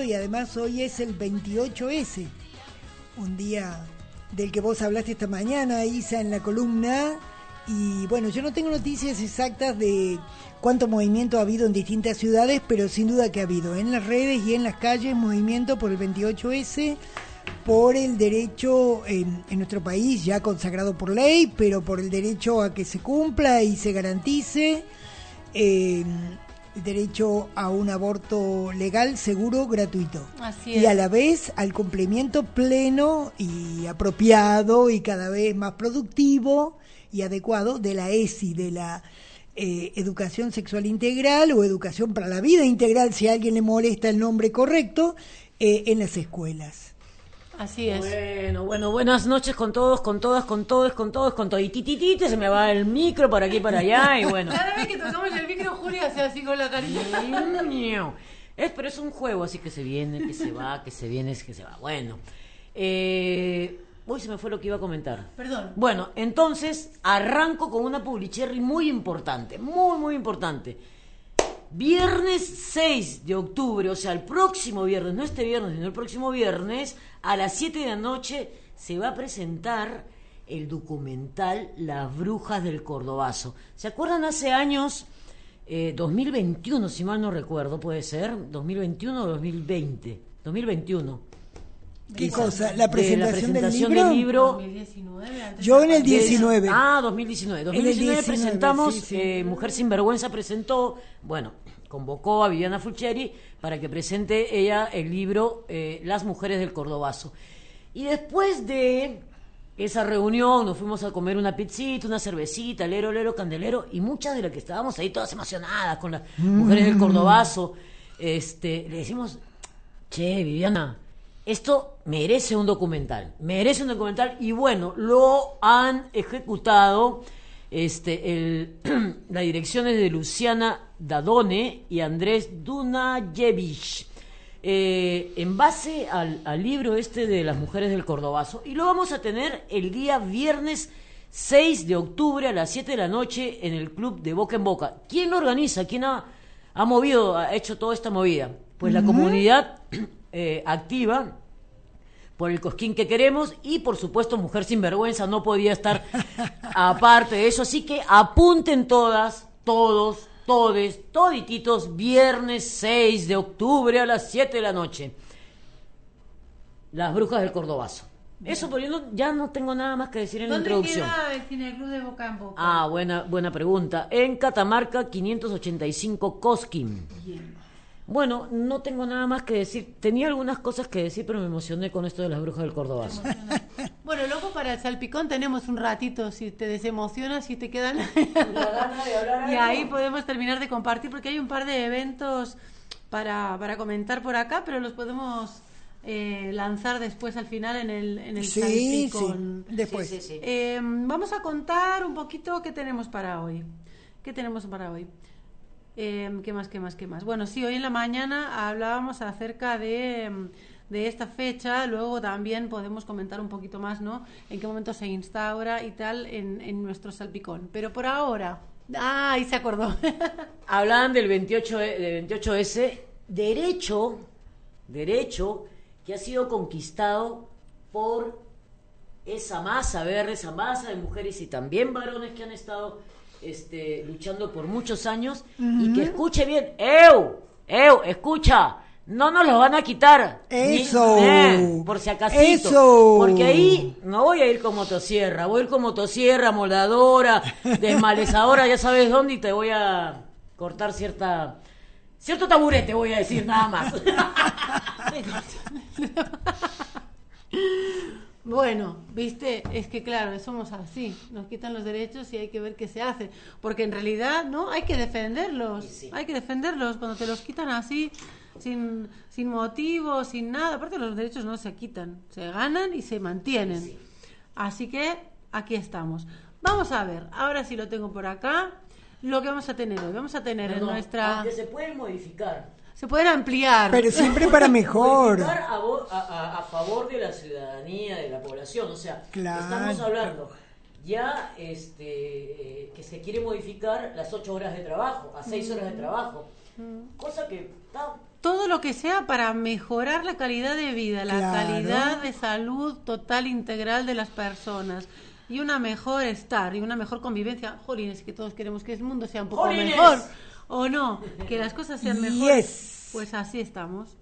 Y además hoy es el 28S, un día del que vos hablaste esta mañana, Isa, en la columna. Y bueno, yo no tengo noticias exactas de cuánto movimiento ha habido en distintas ciudades, pero sin duda que ha habido en las redes y en las calles movimiento por el 28S, por el derecho en, nuestro país ya consagrado por ley, pero por el derecho a que se cumpla y se garantice. Eh, derecho a un aborto legal, seguro, gratuito. Así Y a la vez al cumplimiento pleno y apropiado y cada vez más productivo y adecuado de la ESI, de la eh, educación sexual integral o educación para la vida integral, si a alguien le molesta el nombre correcto, eh, en las escuelas. Así es. Bueno, bueno, buenas noches con todos, con todas, con todos, con todos, con todo. Y tititite, se me va el micro para aquí y para allá, y bueno. Cada vez que tocamos el micro, Julia hace así con la carita. Es, pero es un juego, así que se viene, que se va, que se viene, que se va. Bueno, eh, uy, se me fue lo que iba a comentar. Perdón. Bueno, entonces arranco con una publicherry muy importante, muy, muy importante. Viernes 6 de octubre, o sea, el próximo viernes, no este viernes, sino el próximo viernes, a las 7 de la noche, se va a presentar el documental Las Brujas del Cordobazo. ¿Se acuerdan hace años, eh, 2021, si mal no recuerdo, puede ser, 2021 o 2020? 2021. ¿Qué cosa? ¿La De presentación, presentación del del libro? libro 2019, antes Yo en la el pandemia. 19. Ah, 2019. 2019 19, presentamos, sí, sí. eh, Mujer Sinvergüenza presentó, bueno, convocó a Viviana Fulcheri para que presente ella el libro eh, Las Mujeres del Cordobazo. Y después de esa reunión nos fuimos a comer una pizzita, una cervecita, lero, lero, candelero, y muchas de las que estábamos ahí todas emocionadas con las mujeres del Cordobazo, este, le decimos, che, Viviana, esto merece un documental, merece un documental y bueno, lo han ejecutado este, el, la dirección es de Luciana Dadone y Andrés Dunajevich. eh, en base al, al libro este de las mujeres del Cordobazo y lo vamos a tener el día viernes 6 de octubre a las 7 de la noche en el club de Boca en Boca. ¿Quién lo organiza? ¿Quién ha, ha movido, ha hecho toda esta movida? Pues la comunidad eh, activa por el cosquín que queremos y por supuesto Mujer sin vergüenza no podía estar aparte de eso, así que apunten todas, todos, todes, todititos, viernes 6 de octubre a las 7 de la noche. Las brujas del Cordobazo. Eso, pero yo no- ya no tengo nada más que decir en la ¿Dónde introducción. queda el cineclub de Boca en Boca? Ah, buena, buena pregunta. En Catamarca 585 Cosquín. Bueno, no tengo nada más que decir. Tenía algunas cosas que decir, pero me emocioné con esto de las brujas del Cordobazo. Bueno, luego para el salpicón tenemos un ratito, si te desemocionas, si te quedan... y ahí podemos terminar de compartir, porque hay un par de eventos para, para comentar por acá, pero los podemos eh, lanzar después al final en el, en el Sí, salpicón. sí. Después. Sí, sí, sí. Eh, vamos a contar un poquito qué tenemos para hoy. ¿Qué tenemos para hoy? Eh, ¿Qué más, qué más, qué más? Bueno, sí, hoy en la mañana hablábamos acerca de, em, de esta fecha, luego también podemos comentar un poquito más, ¿no? En qué momento se instaura y tal en, en nuestro salpicón. Pero por ahora... Ah, ahí se acordó. Hablaban del 28, e- del 28S, derecho, derecho que ha sido conquistado por esa masa verde, esa masa de mujeres y también varones que han estado este, luchando por muchos años y que escuche bien, ¡Eu! ¡Eu! ¡Escucha! No nos los van a quitar. Ni- Eso. eh, por si acaso. Eso. Porque ahí no voy a ir con motosierra, voy a ir con motosierra, moldadora, desmalezadora, ya sabes dónde, y te voy a cortar cierta cierto taburete, voy a decir nada más. Bueno, viste, es que claro, somos así, nos quitan los derechos y hay que ver qué se hace, porque en realidad, ¿no? Hay que defenderlos, Sí, hay que defenderlos, cuando te los quitan así, sin, sin motivo, sin nada. Aparte los derechos no se quitan, se ganan y se mantienen. Así que aquí estamos. Vamos a ver, ahora sí lo tengo por acá, lo que vamos a tener hoy. Vamos a tener No, en no, nuestra... Aunque se pueden modificar. Se pueden ampliar. Pero siempre para mejor. A, a- a- a favor de la ciudadanía, de la población. O sea, Claro. estamos hablando ya este, eh, que se quiere modificar las ocho horas de trabajo, a seis horas de trabajo. Cosa que está todo lo que sea para mejorar la calidad de vida, la Claro. calidad de salud total integral de las personas y una mejor estar y una mejor convivencia. Jolines, que todos queremos que el mundo sea un poco ¡Jolines! mejor o no, que las cosas sean mejores. Yes. Pues así estamos.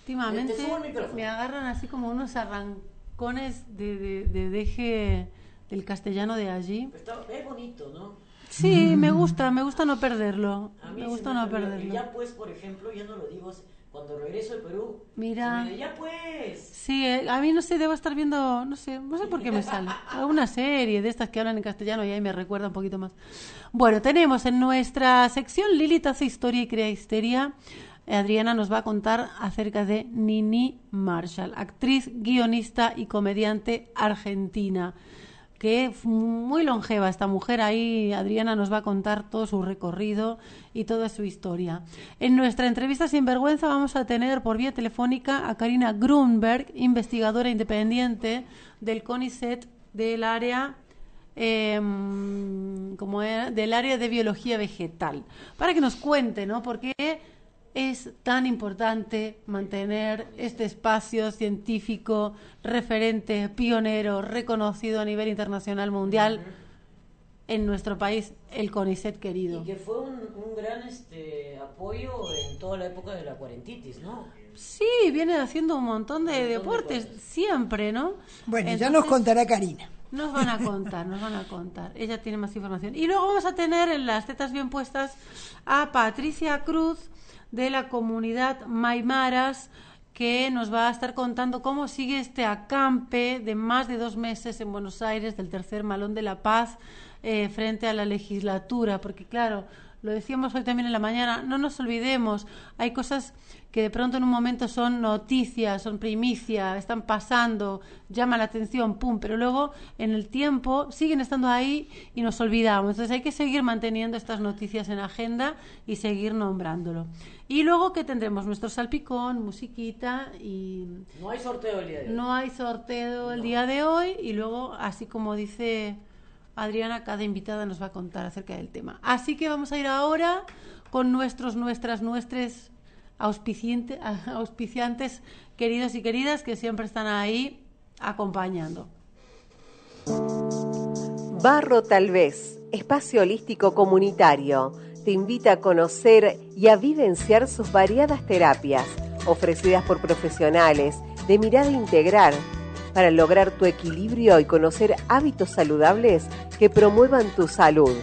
Últimamente Te subo el micrófono. me agarran así como unos arrancones de, de, de deje del castellano de allí. Está- es bonito, ¿no? Sí, me gusta, me gusta no perderlo. A mí Me gusta me no perderlo. Y ya pues, por ejemplo, ya no lo digo, cuando regreso al Perú, Mira. me- ya pues. Sí, eh, a mí no sé, debo estar viendo, no sé, no sé por qué me sale. Alguna serie de estas que hablan en castellano y ahí me recuerda un poquito más. Bueno, tenemos en nuestra sección Lilith hace historia y crea histeria. Eh, Adriana nos va a contar acerca de Nini Marshall, actriz, guionista y comediante argentina que muy longeva esta mujer. Ahí Adriana nos va a contar todo su recorrido y toda su historia. En nuestra entrevista sin vergüenza vamos a tener por vía telefónica a Karina Grunberg, investigadora independiente del CONICET del área em, como del área de biología vegetal, para que nos cuente, ¿no? ¿Por qué es tan importante mantener este espacio científico referente, pionero, reconocido a nivel internacional mundial en nuestro país, el CONICET querido? Y que fue un, un gran este, apoyo en toda la época de la cuarentitis, ¿no? Sí, viene haciendo un montón de Un montón de deportes, siempre, ¿no? Bueno, ya nos contará Karina. Nos van a contar, nos van a contar. Ella tiene más información. Y luego vamos a tener en las tetas bien puestas a Patricia Cruz de la comunidad Maimaras que nos va a estar contando cómo sigue este acampe de más de dos meses en Buenos Aires del tercer Malón de la Paz eh, frente a la legislatura, porque claro, lo decíamos hoy también en la mañana, no nos olvidemos, hay cosas que de pronto en un momento son noticias, son primicia, están pasando, llama la atención, pum, pero luego en el tiempo siguen estando ahí y nos olvidamos. Entonces hay que seguir manteniendo estas noticias en agenda y seguir nombrándolo. Y luego que tendremos nuestro salpicón, musiquita y No hay sorteo el día de hoy. no hay sorteo el día de hoy y luego, así como dice Adriana, cada invitada nos va a contar acerca del tema. Así que vamos a ir ahora con nuestros, nuestras, nuestros auspiciante- auspiciantes queridos y queridas que siempre están ahí acompañando. Barro Tal vez, espacio holístico comunitario, te invita a conocer y a vivenciar sus variadas terapias ofrecidas por profesionales de mirada integral para lograr tu equilibrio y conocer hábitos saludables que promuevan tu salud.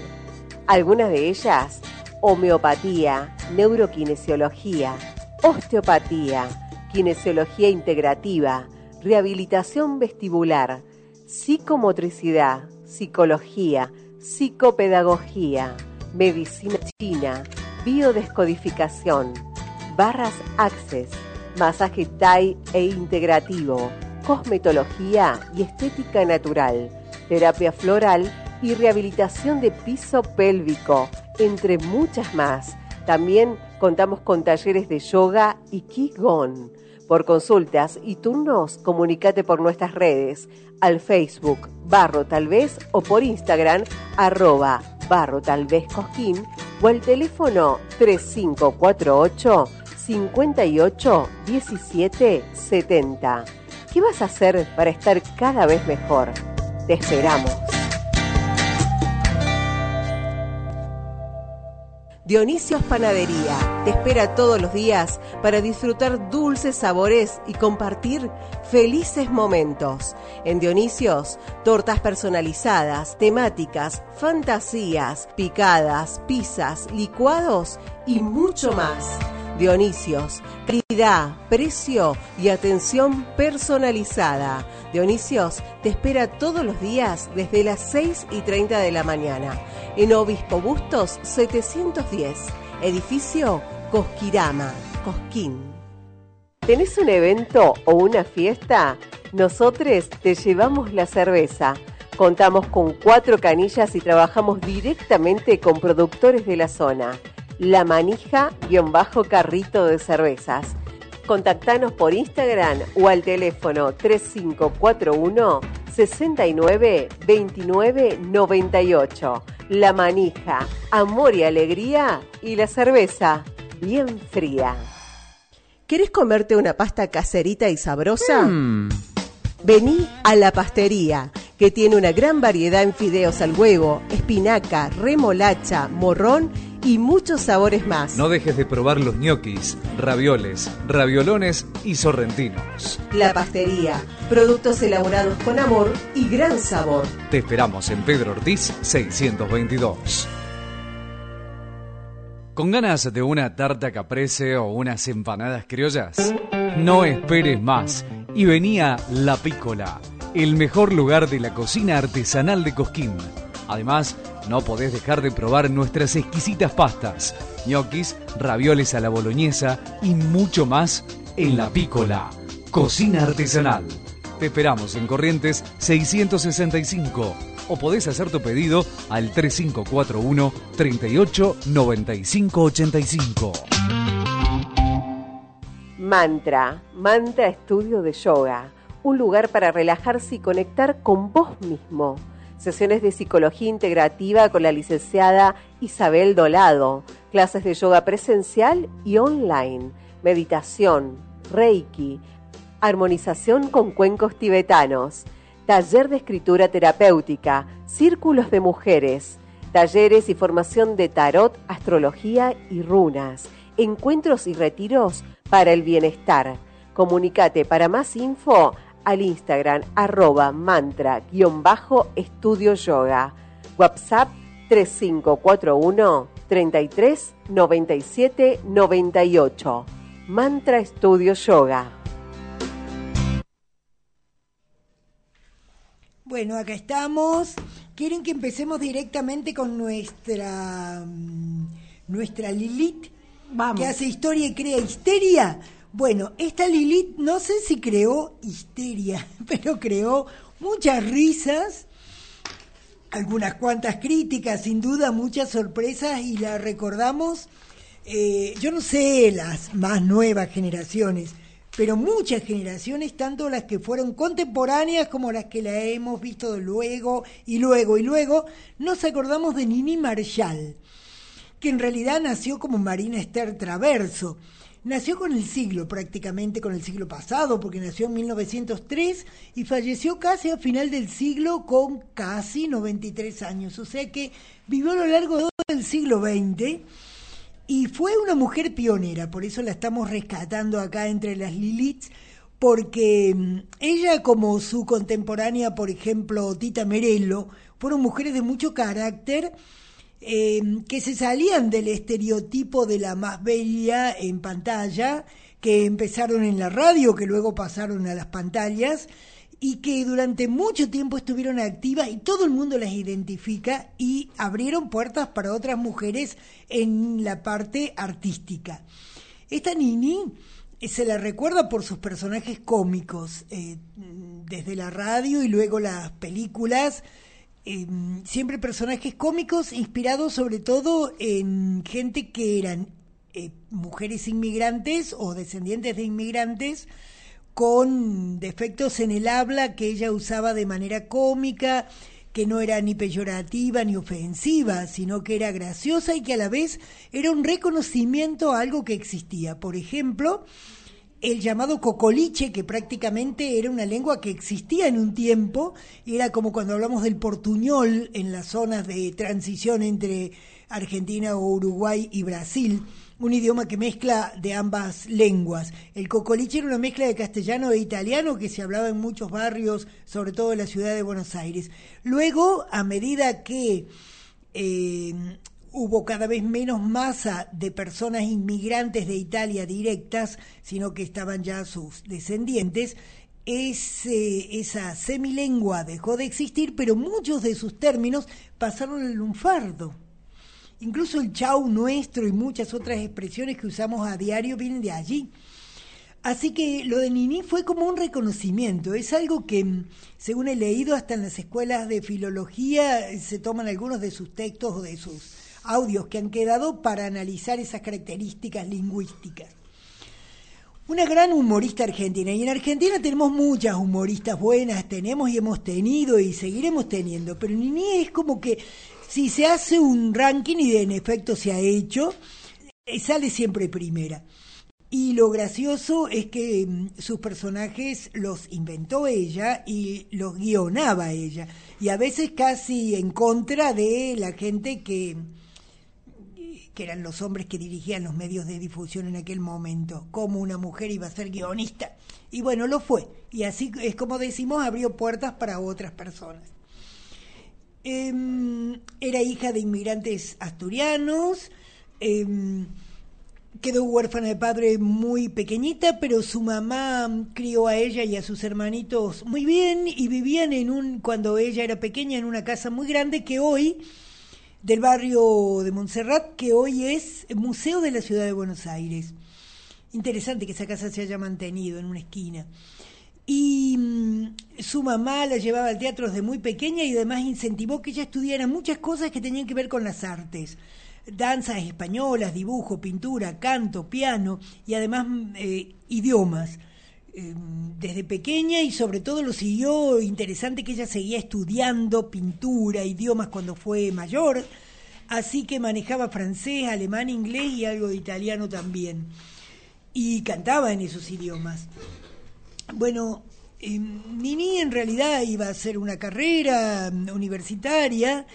Algunas de ellas, homeopatía, neuroquinesiología, osteopatía, kinesiología integrativa, rehabilitación vestibular, psicomotricidad, psicología, psicopedagogía, medicina china, biodescodificación, barras access, masaje Thai e integrativo, cosmetología y estética natural, terapia floral y rehabilitación de piso pélvico, entre muchas más. También contamos con talleres de yoga y Qigong. Por consultas y turnos, comunícate por nuestras redes, al Facebook Barro Tal vez o por Instagram arroba Barro Tal vez Cosquín o al teléfono 3548 58 17 70. ¿Qué vas a hacer para estar cada vez mejor? Te esperamos. Dionisios Panadería te espera todos los días para disfrutar dulces sabores y compartir felices momentos. En Dionisios, tortas personalizadas, temáticas, fantasías, picadas, pizzas, licuados y mucho más. Dionisios, calidad, precio y atención personalizada. Dionisios te espera todos los días desde las 6 y 30 de la mañana en Obispo Bustos 710, edificio Cosquirama, Cosquín. ¿Tenés un evento o una fiesta? Nosotros te llevamos la cerveza. Contamos con cuatro canillas y trabajamos directamente con productores de la zona. La manija-carrito de cervezas. Contactanos por Instagram o al teléfono 3541 69 29 98. La manija, amor y alegría y la cerveza bien fría. ¿Querés comerte una pasta caserita y sabrosa? Mm. Vení a la pastería, que tiene una gran variedad en fideos al huevo, espinaca, remolacha, morrón y muchos sabores más. No dejes de probar los ñoquis, ravioles, raviolones y sorrentinos. La pastería, productos elaborados con amor y gran sabor. Te esperamos en Pedro Ortiz 622. ¿Con ganas de una tarta caprese o unas empanadas criollas? No esperes más y venía La Pícola, el mejor lugar de la cocina artesanal de Cosquín. Además, no podés dejar de probar nuestras exquisitas pastas, ñoquis, ravioles a la boloñesa y mucho más en La Pícola, cocina artesanal. Te esperamos en Corrientes 665 o podés hacer tu pedido al 3541 38 95 85. Mantra, Mantra Estudio de Yoga, un lugar para relajarse y conectar con vos mismo. Sesiones de psicología integrativa con la licenciada Isabel Dolado, clases de yoga presencial y online, meditación, reiki, armonización con cuencos tibetanos, taller de escritura terapéutica, círculos de mujeres, talleres y formación de tarot, astrología y runas, encuentros y retiros para el bienestar. Comunicate para más info al Instagram arroba mantra-estudio yoga. WhatsApp 3541 33 97 98. Mantra Estudio Yoga. Bueno, acá estamos. ¿Quieren que empecemos directamente con nuestra mm, nuestra Lilith? Vamos. Que hace historia y crea histeria. Bueno, esta Lilith no sé si creó histeria, pero creó muchas risas, algunas cuantas críticas, sin duda muchas sorpresas y la recordamos, eh, yo no sé las más nuevas generaciones, pero muchas generaciones, tanto las que fueron contemporáneas como las que la hemos visto luego y luego y luego, nos acordamos de Nini Marshall, que en realidad nació como Marina Esther Traverso. Nació con el siglo, prácticamente con el siglo pasado, porque nació en 1903 y falleció casi a final del siglo con casi 93 años. O sea que vivió a lo largo de todo el siglo XX y fue una mujer pionera, por eso la estamos rescatando acá entre las Liliths, porque mm, ella como su contemporánea, por ejemplo, Tita Merello, fueron mujeres de mucho carácter eh, que se salían del estereotipo de la más bella en pantalla, que empezaron en la radio, que luego pasaron a las pantallas y que durante mucho tiempo estuvieron activas y todo el mundo las identifica y abrieron puertas para otras mujeres en la parte artística. Esta Nini eh, se la recuerda por sus personajes cómicos, eh, desde la radio y luego las películas, eh, siempre personajes cómicos inspirados sobre todo en gente que eran eh, mujeres inmigrantes o descendientes de inmigrantes con defectos en el habla que ella usaba de manera cómica, que no era ni peyorativa ni ofensiva, sino que era graciosa y que a la vez era un reconocimiento a algo que existía. Por ejemplo, el llamado cocoliche, que prácticamente era una lengua que existía en un tiempo, era como cuando hablamos del portuñol en las zonas de transición entre Argentina o Uruguay y Brasil un idioma que mezcla de ambas lenguas. El cocoliche era una mezcla de castellano e italiano que se hablaba en muchos barrios, sobre todo en la ciudad de Buenos Aires. Luego, a medida que eh, hubo cada vez menos masa de personas inmigrantes de Italia directas, sino que estaban ya sus descendientes, ese, esa semilengua dejó de existir, pero muchos de sus términos pasaron al lunfardo. Incluso el chau nuestro y muchas otras expresiones que usamos a diario vienen de allí. Así que lo de Nini fue como un reconocimiento, es algo que, mm, según he leído, hasta en las escuelas de filología eh, se toman algunos de sus textos o de sus audios que han quedado para analizar esas características lingüísticas. Una gran humorista argentina, y en Argentina tenemos muchas humoristas buenas, tenemos y hemos tenido y seguiremos teniendo, pero Nini es como que si se hace un ranking, y en efecto se ha hecho, eh, sale siempre primera. Y lo gracioso es que mm, sus personajes los inventó ella y los guionaba ella. Y a veces casi en contra de la gente que, que eran los hombres que dirigían los medios de difusión en aquel momento. Como una mujer iba a ser guionista. Y bueno, lo fue. Y así es como decimos, abrió puertas para otras personas. Em, era hija de inmigrantes asturianos. Em, quedó huérfana de padre muy pequeñita, pero su mamá crió a ella y a sus hermanitos muy bien y vivían en un cuando ella era pequeña en una casa muy grande que hoy del barrio de Montserrat, que hoy es Museo de la Ciudad de Buenos Aires. Interesante que esa casa se haya mantenido en una esquina. Y mm, su mamá la llevaba al teatro desde muy pequeña y además incentivó que ella estudiara muchas cosas que tenían que ver con las artes danzas españolas, dibujo, pintura, canto, piano y además eh, idiomas. Em, desde pequeña y sobre todo lo siguió interesante que ella seguía estudiando pintura, idiomas cuando fue mayor, así que manejaba francés, alemán, inglés y algo de italiano también. Y cantaba en esos idiomas. Bueno, em, Nini en realidad iba a hacer una carrera universitaria,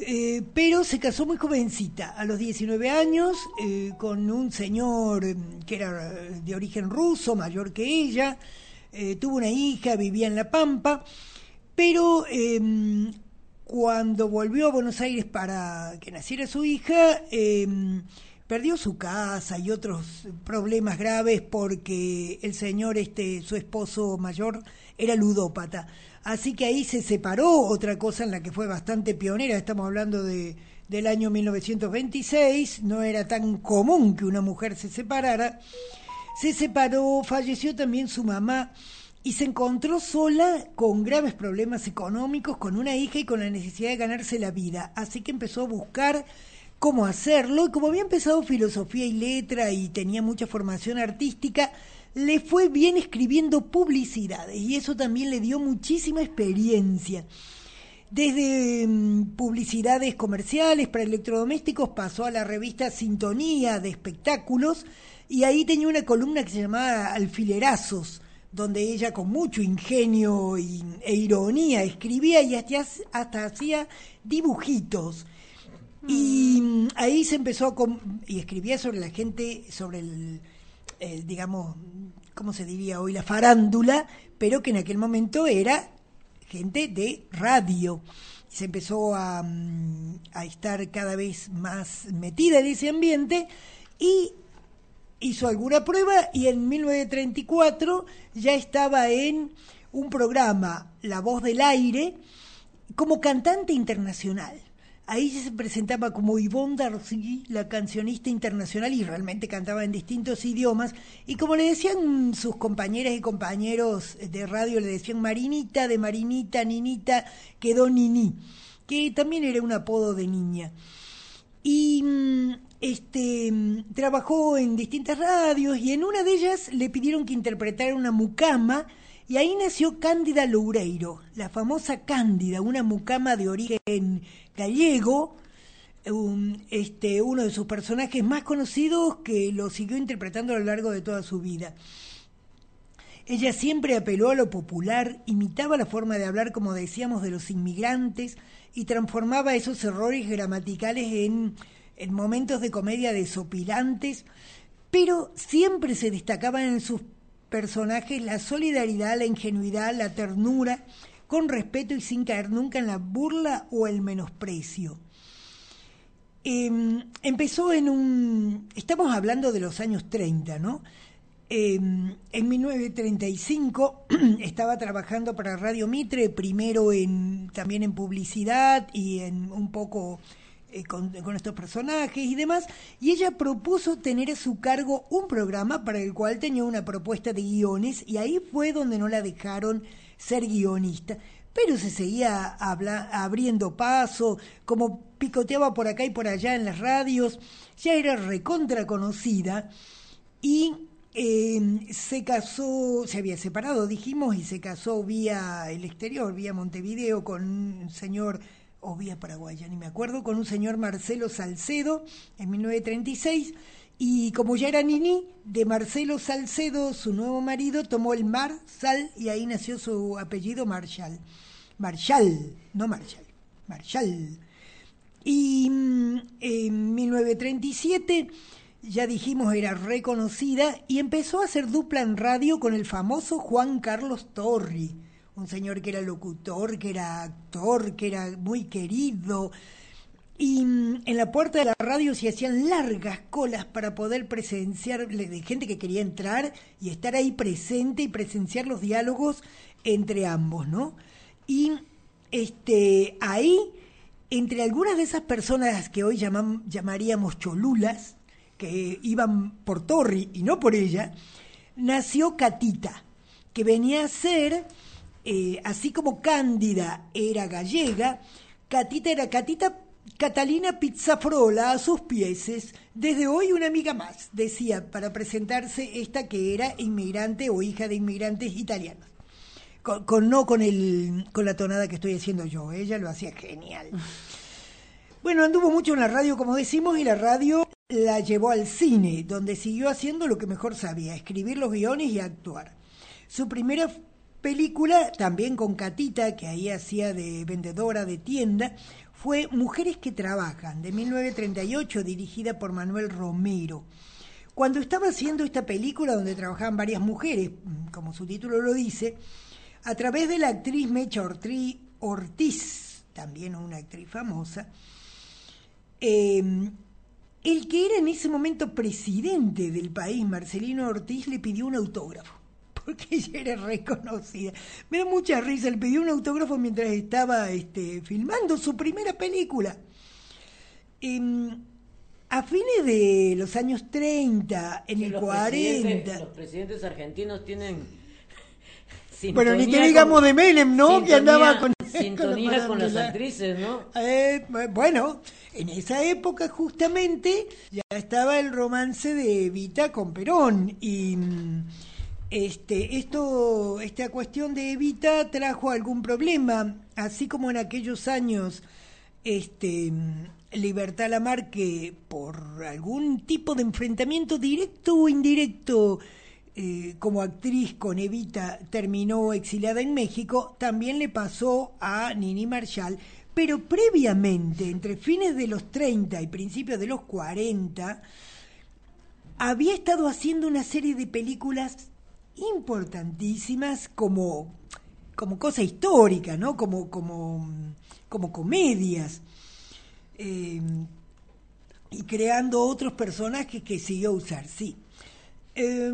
eh, pero se casó muy jovencita, a los 19 años, eh, con un señor eh, que era de origen ruso, mayor que ella, tuvo una hija, vivía en La Pampa, pero em, cuando volvió a Buenos Aires para que naciera su hija, em, perdió su casa y otros problemas graves porque el señor, este, su esposo mayor, era ludópata. Así que ahí se separó, otra cosa en la que fue bastante pionera, estamos hablando de, del año 1926, no era tan común que una mujer se separara. Se separó, falleció también su mamá y se encontró sola con graves problemas económicos, con una hija y con la necesidad de ganarse la vida. Así que empezó a buscar cómo hacerlo y como había empezado filosofía y letra y tenía mucha formación artística, le fue bien escribiendo publicidades y eso también le dio muchísima experiencia. Desde mm, publicidades comerciales para electrodomésticos pasó a la revista Sintonía de espectáculos y ahí tenía una columna que se llamaba Alfilerazos, donde ella con mucho ingenio e ironía escribía y hasta, hasta hacía dibujitos. Y mm, ahí se empezó a... y escribía sobre la gente, sobre el eh, digamos, ¿cómo se diría hoy? La farándula, pero que en aquel momento era gente de radio. Se empezó a, mm, a estar cada vez más metida en ese ambiente y hizo alguna prueba y en 1934 ya estaba en un programa, La Voz del Aire, como cantante internacional. Ahí se presentaba como Yvonne Darcy, la cancionista internacional, y realmente cantaba en distintos idiomas. Y como le decían sus compañeras y compañeros de radio, le decían Marinita, de Marinita, Ninita, quedó Nini, que también era un apodo de niña. Y mm, este trabajó en distintas radios y en una de ellas le pidieron que interpretara una mucama y ahí nació Cándida Loureiro, la famosa Cándida, una mucama de origen gallego, este, uno de sus personajes más conocidos que lo siguió interpretando a lo largo de toda su vida. Ella siempre apeló a lo popular, imitaba la forma de hablar, como decíamos, de los inmigrantes y transformaba esos errores gramaticales en, en momentos de comedia desopilantes, pero siempre se destacaban en sus personajes la solidaridad, la ingenuidad, la ternura, con respeto y sin caer nunca en la burla o el menosprecio. Em, empezó en un... Estamos hablando de los años 30, ¿no? Em, en 1935 estaba trabajando para Radio Mitre, primero en, también en publicidad y en un poco eh, con, estos personajes y demás, y ella propuso tener a su cargo un programa para el cual tenía una propuesta de guiones, y ahí fue donde no la dejaron ser guionista. Pero se seguía abriendo paso, como picoteaba por acá y por allá en las radios, ya era recontra conocida y eh, se casó, se había separado, dijimos, y se casó vía el exterior, vía Montevideo, con un señor, o vía Paraguay, ya ni me acuerdo, con un señor Marcelo Salcedo en 1936. Y como ya era Nini, de Marcelo Salcedo, su nuevo marido, tomó el Mar, Sal, y ahí nació su apellido Marshall. Marshall, no Marshall, Marshall. Y mm, en 1937, ya dijimos, era reconocida y empezó a hacer dupla en radio con el famoso Juan Carlos Torri, un señor que era locutor, que era actor, que era muy querido. Y mm, en la puerta de la radio se hacían largas colas para poder presenciar, de gente que quería entrar y estar ahí presente y presenciar los diálogos entre ambos, ¿no? Y este, ahí, entre algunas de esas personas que hoy llamaríamos cholulas, que iban por Torri y no por ella, nació Catita, que venía a ser, eh, así como Cándida era gallega, Catita era Catita Catalina Pizzafrola a sus pies, desde hoy una amiga más, decía, para presentarse esta que era inmigrante o hija de inmigrantes italianos. Con, con- no con, el, con la tonada que estoy haciendo yo, ella lo hacía genial. Bueno, anduvo mucho en la radio, como decimos, y la radio la llevó al cine, donde siguió haciendo lo que mejor sabía, escribir los guiones y actuar. Su primera película, también con Catita, que ahí hacía de vendedora de tienda, fue Mujeres que Trabajan, de 1938, dirigida por Manuel Romero. Cuando estaba haciendo esta película, donde trabajaban varias mujeres, mm, como su título lo dice, a través de la actriz Mecha Ortiz, también una actriz famosa, eh, el que era en ese momento presidente del país, Marcelino Ortiz, le pidió un autógrafo, porque ella era reconocida. Me da mucha risa, le pidió un autógrafo mientras estaba este, filmando su primera película. Em, a fines de los años 30, en el los 40... presidentes- los presidentes argentinos tienen. Bueno, ni que digamos de Menem, ¿no? Que andaba con- Sintonía con la con las actrices, ¿no? Eh, bueno, en esa época justamente ya estaba el romance de Evita con Perón y este esto esta cuestión de Evita trajo algún problema, así como en aquellos años este Libertad Lamarque por algún tipo de enfrentamiento directo o indirecto eh, como actriz con Evita terminó exiliada en México, también le pasó a Nini Marshall, pero previamente, entre fines de los 30 y principios de los 40, había estado haciendo una serie de películas importantísimas como, como cosa histórica, ¿no? Como, como, como comedias. Eh, y creando otros personajes que siguió a usar, sí. Eh,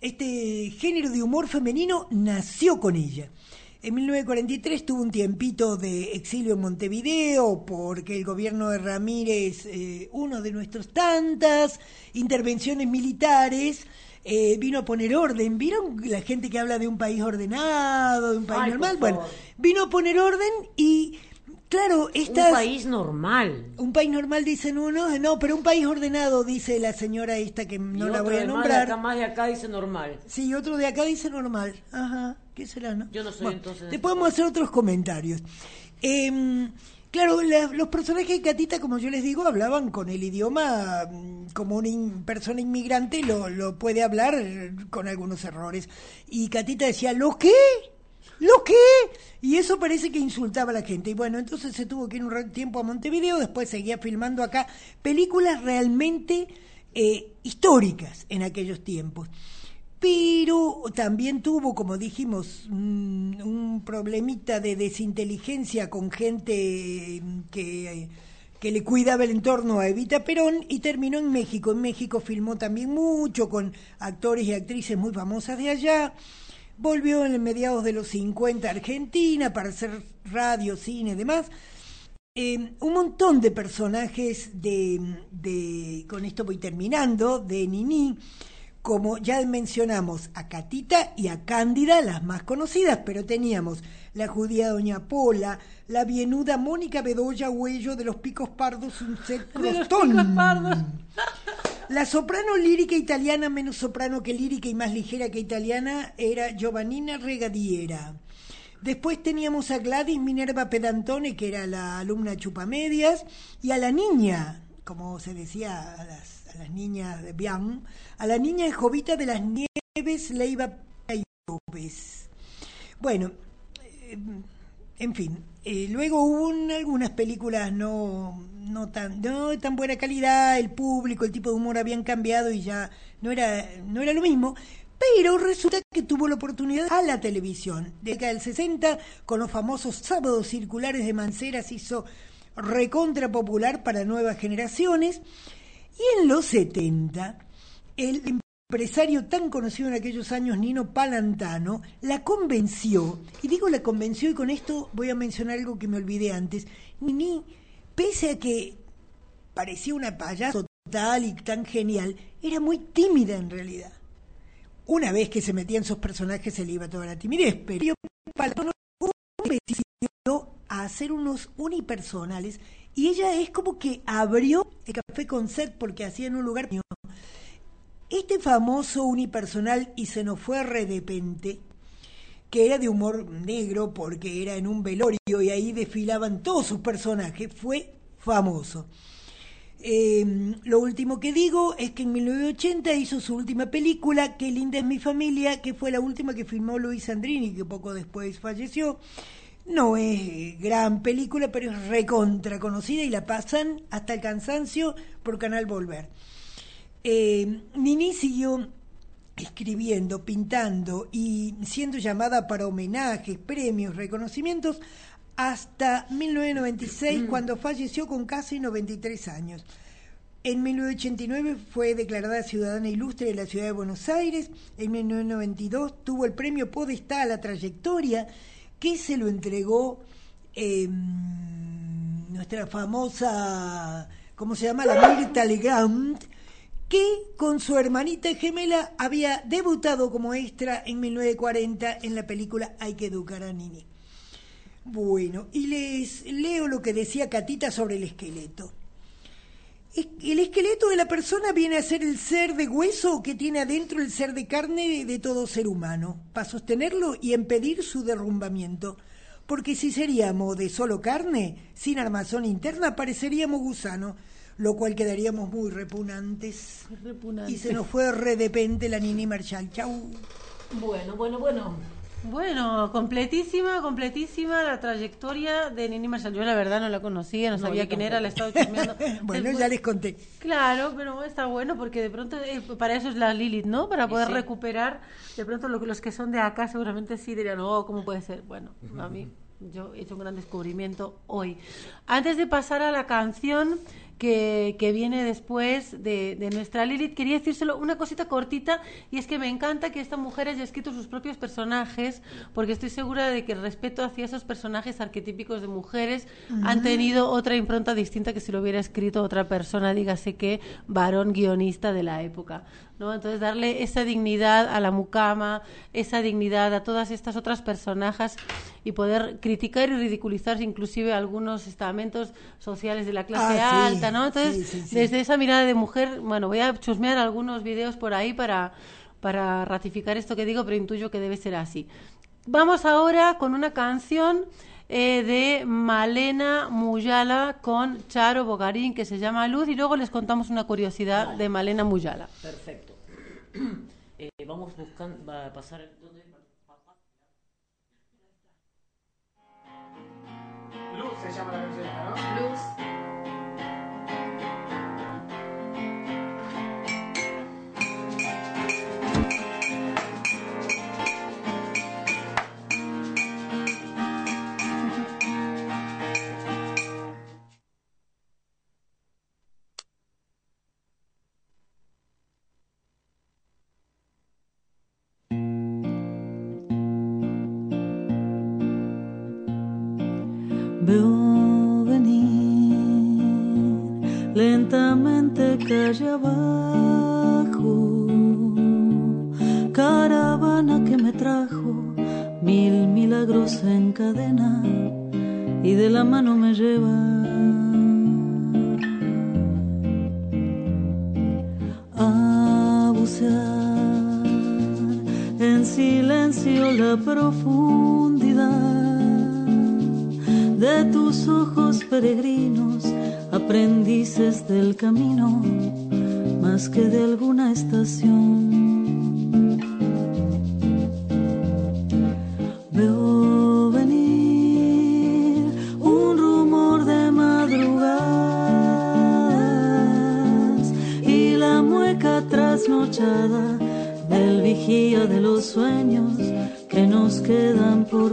este género de humor femenino nació con ella. En 1943 tuvo un tiempito de exilio en Montevideo porque el gobierno de Ramírez, eh, uno de nuestros tantas intervenciones militares, eh, vino a poner orden. ¿Vieron la gente que habla de un país ordenado, de un país Ay, normal? Bueno, vino a poner orden y, claro, estas... Un país normal. Un país normal dicen unos, no, pero un país ordenado dice la señora esta que Y no la voy a de de nombrar. acá, más de acá dice normal. Sí, otro de acá dice normal. Ajá, ¿qué será, no? Yo no soy, entonces, Te podemos hacer otros comentarios. Em, claro, la- los personajes de Catita, como yo les digo, hablaban con el idioma mm, como una in- persona inmigrante lo, lo puede hablar eh, con algunos errores. Y Catita decía, ¿lo qué? ¿Lo qué? Y eso parece que insultaba a la gente. Y bueno, entonces se tuvo que ir un tiempo a Montevideo, después seguía filmando acá películas realmente eh, históricas en aquellos tiempos. Pero también tuvo, como dijimos, un, un problemita de desinteligencia con gente que, que le cuidaba el entorno a Evita Perón y terminó en México. En México filmó también mucho con actores y actrices muy famosas de allá. Volvió en mediados de los 50 a Argentina para hacer radio, cine y demás. eh, un montón de personajes de, de, con esto voy terminando, de Nini, como ya mencionamos a Catita y a Cándida, las más conocidas, pero teníamos la judía Doña Pola, la bienuda Mónica Bedoya Huello de los Picos Pardos, un set crostón. La soprano lírica italiana, menos soprano que lírica y más ligera que italiana, era Giovannina Regadiera. Después teníamos a Gladys Minerva Pedantone, que era la alumna chupamedias, y a la niña, como se decía a las, a las niñas de Bian, a la niña Jovita de las Nieves Leiva López. Bueno, eh, en fin, eh, luego hubo algunas películas no, no, tan, no de tan buena calidad, el público, el tipo de humor habían cambiado y ya no era, no era lo mismo, pero resulta que tuvo la oportunidad a la televisión. De década del 60, con los famosos sábados circulares de Mancera, hizo recontra popular para nuevas generaciones. Y en los 70, el empresario tan conocido en aquellos años, Nino Palantano, la convenció, y digo la convenció y con esto voy a mencionar algo que me olvidé antes, Nini, pese a que parecía una payasa total y tan genial, era muy tímida en realidad. Una vez que se metía en sus personajes se le iba toda la timidez, pero Palantano decidió a hacer unos unipersonales y ella es como que abrió el café con set porque hacía en un lugar este famoso unipersonal y se nos fue re repente que era de humor negro porque era en un velorio y ahí desfilaban todos sus personajes, fue famoso. Eh, lo último que digo es que en 1980 hizo su última película, Qué linda es mi familia, que fue la última que filmó Luis Andrini, que poco después falleció. No es gran película, pero es recontra conocida y la pasan hasta el cansancio por Canal Volver. Eh, Nini siguió escribiendo, pintando y siendo llamada para homenajes, premios, reconocimientos hasta 1996, mm. cuando falleció con casi 93 años. En 1989 fue declarada ciudadana ilustre de la ciudad de Buenos Aires. En 1992 tuvo el premio Podestá a la trayectoria, que se lo entregó em, nuestra famosa, ¿cómo se llama? La Mirta Legrand, que con su hermanita gemela había debutado como extra en 1940 en la película Hay que educar a Nini. Bueno, y les leo lo que decía Catita sobre el esqueleto. El esqueleto de la persona viene a ser el ser de hueso que tiene adentro el ser de carne de todo ser humano, para sostenerlo y impedir su derrumbamiento. Porque si seríamos de solo carne, sin armazón interna, pareceríamos gusano, lo cual quedaríamos muy repugnantes. Y se nos fue re de la Nini Marshall. Chau. Bueno, bueno, bueno. Bueno, completísima, completísima la trayectoria de Nini Marshall. Yo la verdad no la conocía, no, sabía quién era, la estaba chismeando. bueno, ya les conté. Claro, pero está bueno porque de pronto, eh, para eso es la Lilith, ¿no? Para poder recuperar, de pronto lo, los que son de acá seguramente sí dirían, oh, ¿cómo puede ser? Bueno, a mí yo he hecho un gran descubrimiento hoy. Antes de pasar a la canción, que, que viene después de, de, nuestra Lilith. Quería decírselo una cosita cortita y es que me encanta que esta mujer haya escrito sus propios personajes porque estoy segura de que el respeto hacia esos personajes arquetípicos de mujeres han tenido otra impronta distinta que si lo hubiera escrito otra persona, dígase que varón guionista de la época. ¿No? Entonces darle esa dignidad a la mucama, esa dignidad a todas estas otras personajes y poder criticar y ridiculizar inclusive algunos estamentos sociales de la clase ah, alta, ¿no? Entonces, desde esa mirada de mujer, bueno, voy a chusmear algunos videos por ahí para, para ratificar esto que digo, pero intuyo que debe ser así. Vamos ahora con una canción eh, de Malena Muyala con Charo Bogarín que se llama Luz y luego les contamos una curiosidad de Malena Muyala. Perfecto. Eh, vamos buscando, va a pasar... ¿dónde? Luz se llama la canción, ¿no? Luz. Building lentamente calle abajo. Caravana que me trajo mil milagros en cadena y de la mano me lleva. A bucear en silencio la profundidad peregrinos, aprendices del camino, más que de alguna estación. Veo venir un rumor de madrugadas y la mueca trasnochada del vigía de los sueños que nos quedan por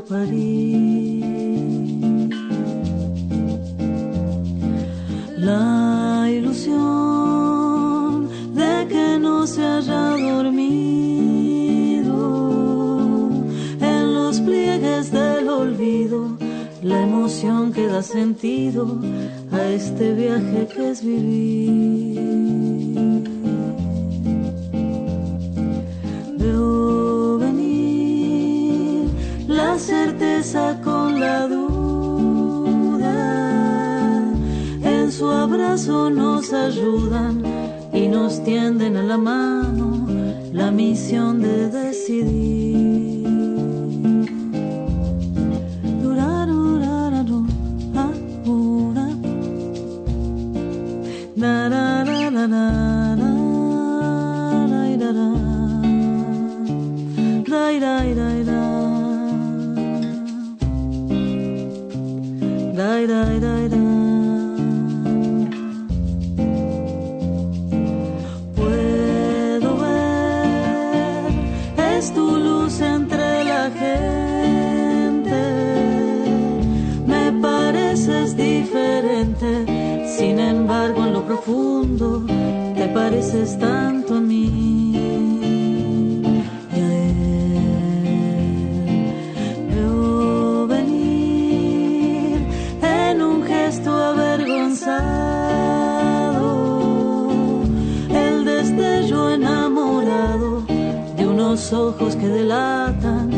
ojos que delatan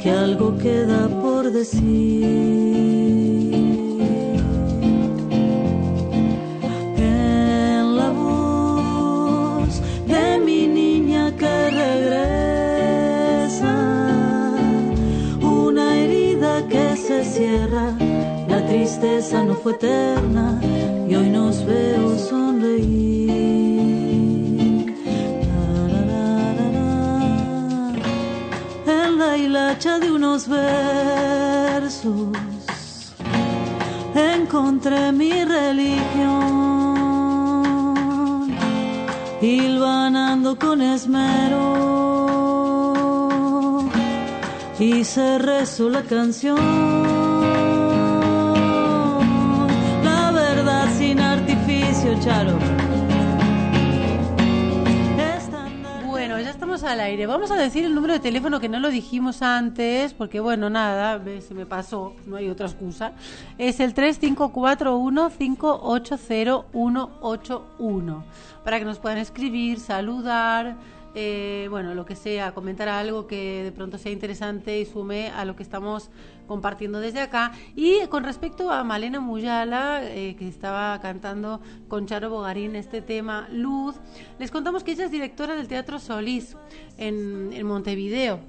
que algo queda por decir. En la voz de mi niña que regresa, una herida que se cierra, la tristeza no fue eterna y hoy nos veo sonreír. De unos versos encontré mi religión, hilvanando con esmero, y se rezó la canción. La verdad sin artificio, Charo. Al aire. Vamos a decir el número de teléfono que no lo dijimos antes, porque bueno, nada, se me pasó, no hay otra excusa. Es el 3541-580181, para que nos puedan escribir, saludar, eh, bueno, lo que sea, comentar algo que de pronto sea interesante y sume a lo que estamos compartiendo desde acá. Y con respecto a Malena Muyala, eh, que estaba cantando con Charo Bogarín este tema, Luz, les contamos que ella es directora del Teatro Solís en, Montevideo.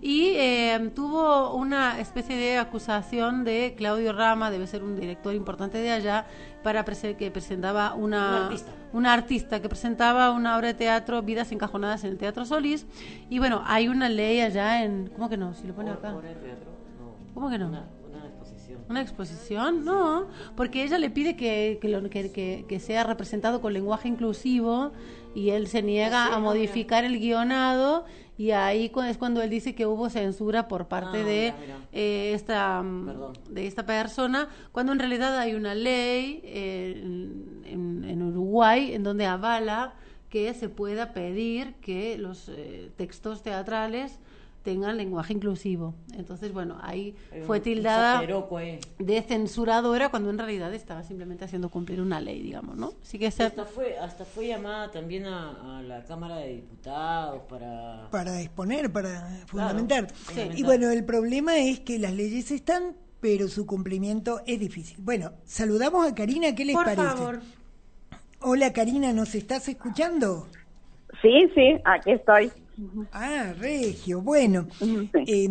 Y eh, tuvo una especie de acusación de Claudio Rama, debe ser un director importante de allá, para prese- que presentaba una, Un artista. una artista que presentaba una obra de teatro, Vidas encajonadas en el Teatro Solís. Y bueno, hay una ley allá en... ¿Cómo que no? Si lo pone acá. ¿Cómo que no? Una, una exposición. ¿Una exposición? No, porque ella le pide que, que, lo- que- que- que sea representado con lenguaje inclusivo y él se niega a modificar el guionado y ahí es cuando él dice que hubo censura por parte Ah, de mira, mira. eh, esta mm, Perdón. de esta persona cuando en realidad hay una ley eh, en, en- en Uruguay en donde avala que se pueda pedir que los eh, textos teatrales tengan lenguaje inclusivo. Entonces, bueno, ahí Eh, fue tildada eh. de censuradora cuando en realidad estaba simplemente haciendo cumplir una ley, digamos, ¿no? Sí que Hasta fue, hasta fue llamada también a, a la Cámara de Diputados para... para exponer, para fundamentar. fundamentar. Y bueno, el problema es que las leyes están, pero su cumplimiento es difícil. Bueno, saludamos a Karina, ¿qué les Por parece? favor. Hola Karina, ¿nos estás escuchando? Sí, sí, aquí estoy. Ah, Regio, bueno, Sí. eh,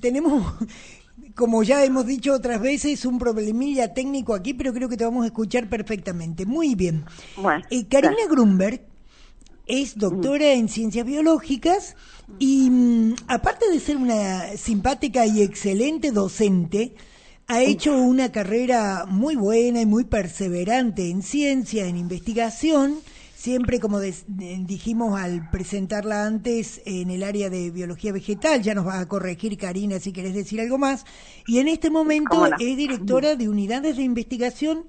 tenemos, como ya hemos dicho otras veces, un problemilla técnico aquí, pero creo que te vamos a escuchar perfectamente. Muy bien. Bueno, Eh, Karina Grunberg es doctora en ciencias biológicas y mm, aparte de ser una simpática y excelente docente, ha hecho una carrera muy buena y muy perseverante en ciencia, en investigación, siempre como dijimos al presentarla antes en el área de biología vegetal, ya nos va a corregir Karina si querés decir algo más, y en este momento es directora de unidades de investigación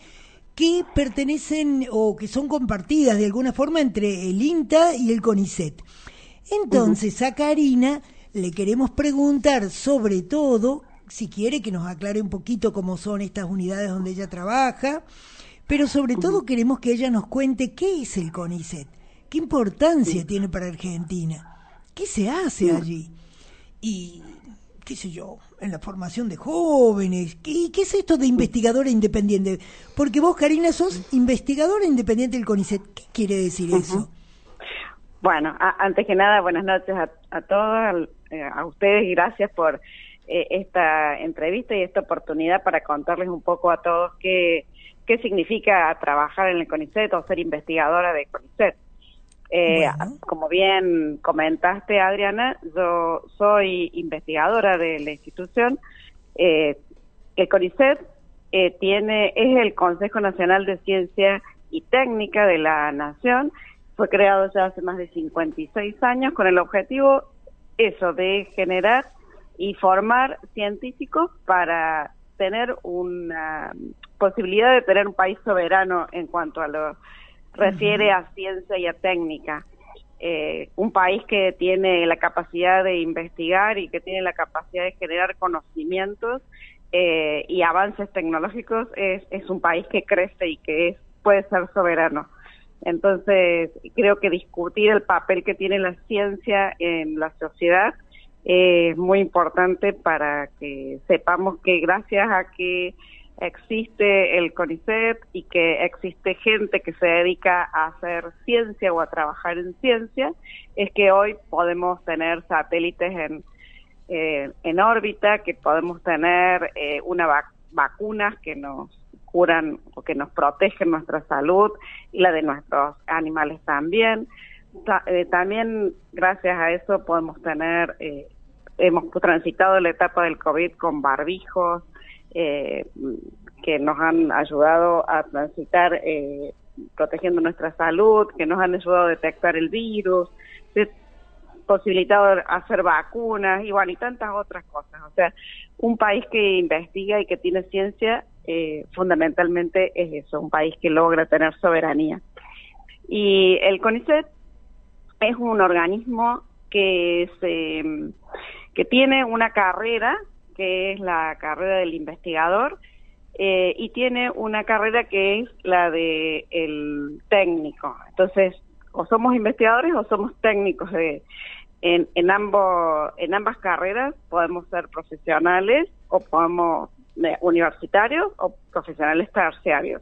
que pertenecen o que son compartidas de alguna forma entre el INTA y el CONICET. Entonces, a Karina le queremos preguntar sobre todo, si quiere que nos aclare un poquito cómo son estas unidades donde ella trabaja, pero sobre todo queremos que ella nos cuente qué es el CONICET, qué importancia tiene para Argentina, qué se hace allí y qué sé yo, en la formación de jóvenes. ¿Qué, qué es esto de investigadora independiente? Porque vos, Karina, sos investigadora independiente del CONICET. ¿Qué quiere decir eso? Bueno, a- antes que nada, buenas noches a, a todos, al- eh, a ustedes y gracias por eh, esta entrevista y esta oportunidad para contarles un poco a todos qué, qué significa trabajar en el CONICET o ser investigadora de CONICET. Eh, Bueno. Como bien comentaste, Adriana, yo soy investigadora de la institución. Eh, el CONICET eh, tiene es el Consejo Nacional de Ciencia y Técnica de la Nación. Fue creado ya hace más de 56 años con el objetivo eso de generar y formar científicos para tener una posibilidad de tener un país soberano en cuanto a lo refiere a ciencia y a técnica. Eh, un país que tiene la capacidad de investigar y que tiene la capacidad de generar conocimientos eh, y avances tecnológicos es, es un país que crece y que es, puede ser soberano. Entonces, creo que discutir el papel que tiene la ciencia en la sociedad es muy importante para que sepamos que gracias a que existe el CONICET y que existe gente que se dedica a hacer ciencia o a trabajar en ciencia, es que hoy podemos tener satélites en, eh, en órbita, que podemos tener eh, una vac- vacunas que nos curan o que nos protegen nuestra salud y la de nuestros animales también. Ta- eh, también gracias a eso podemos tener, eh, hemos transitado la etapa del COVID con barbijos, eh, que nos han ayudado a transitar eh, protegiendo nuestra salud, que nos han ayudado a detectar el virus, posibilitado hacer vacunas y bueno, y tantas otras cosas. O sea, un país que investiga y que tiene ciencia, eh, fundamentalmente es eso, un país que logra tener soberanía. Y el CONICET es un organismo que se que tiene una carrera que es la carrera del investigador eh, y tiene una carrera que es la de el técnico. Entonces o somos investigadores o somos técnicos de en, en ambos en ambas carreras podemos ser profesionales o podemos eh, universitarios o profesionales terciarios.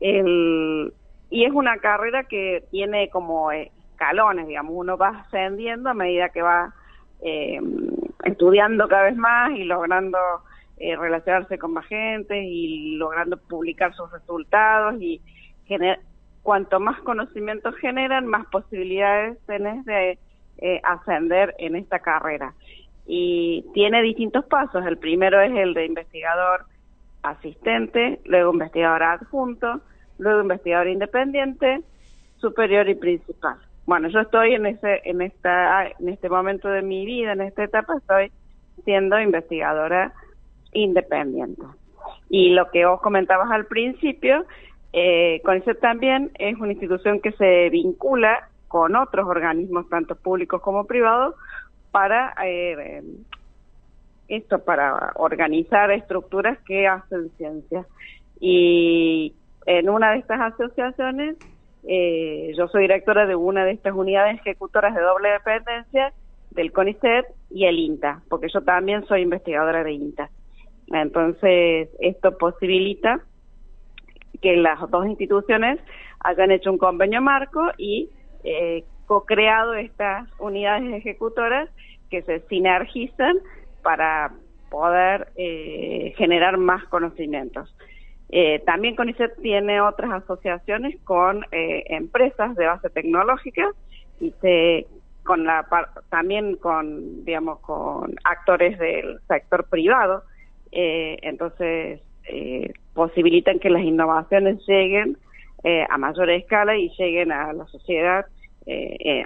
El, y es una carrera que tiene como escalones, digamos, uno va ascendiendo a medida que va eh, estudiando cada vez más y logrando eh, relacionarse con más gente y logrando publicar sus resultados y gener cuanto más conocimientos generan, más posibilidades tenés de eh, ascender en esta carrera. Y tiene distintos pasos. El primero es el de investigador asistente, luego investigador adjunto, luego investigador independiente, superior y principal. Bueno, yo estoy en ese, en esta, en este momento de mi vida, en esta etapa, estoy siendo investigadora independiente. Y lo que vos comentabas al principio, eh, CONICET también es una institución que se vincula con otros organismos, tanto públicos como privados, para eh, esto, para organizar estructuras que hacen ciencia. Y en una de estas asociaciones, eh, yo soy directora de una de estas unidades ejecutoras de doble dependencia del CONICET y el INTA, porque yo también soy investigadora de INTA. Entonces, esto posibilita que las dos instituciones hayan hecho un convenio marco y eh, co-creado estas unidades ejecutoras que se sinergizan para poder eh, generar más conocimientos. Eh, también CONICET tiene otras asociaciones con eh, empresas de base tecnológica y se con la también con digamos con actores del sector privado. Eh, entonces eh, posibilitan que las innovaciones lleguen eh, a mayor escala y lleguen a la sociedad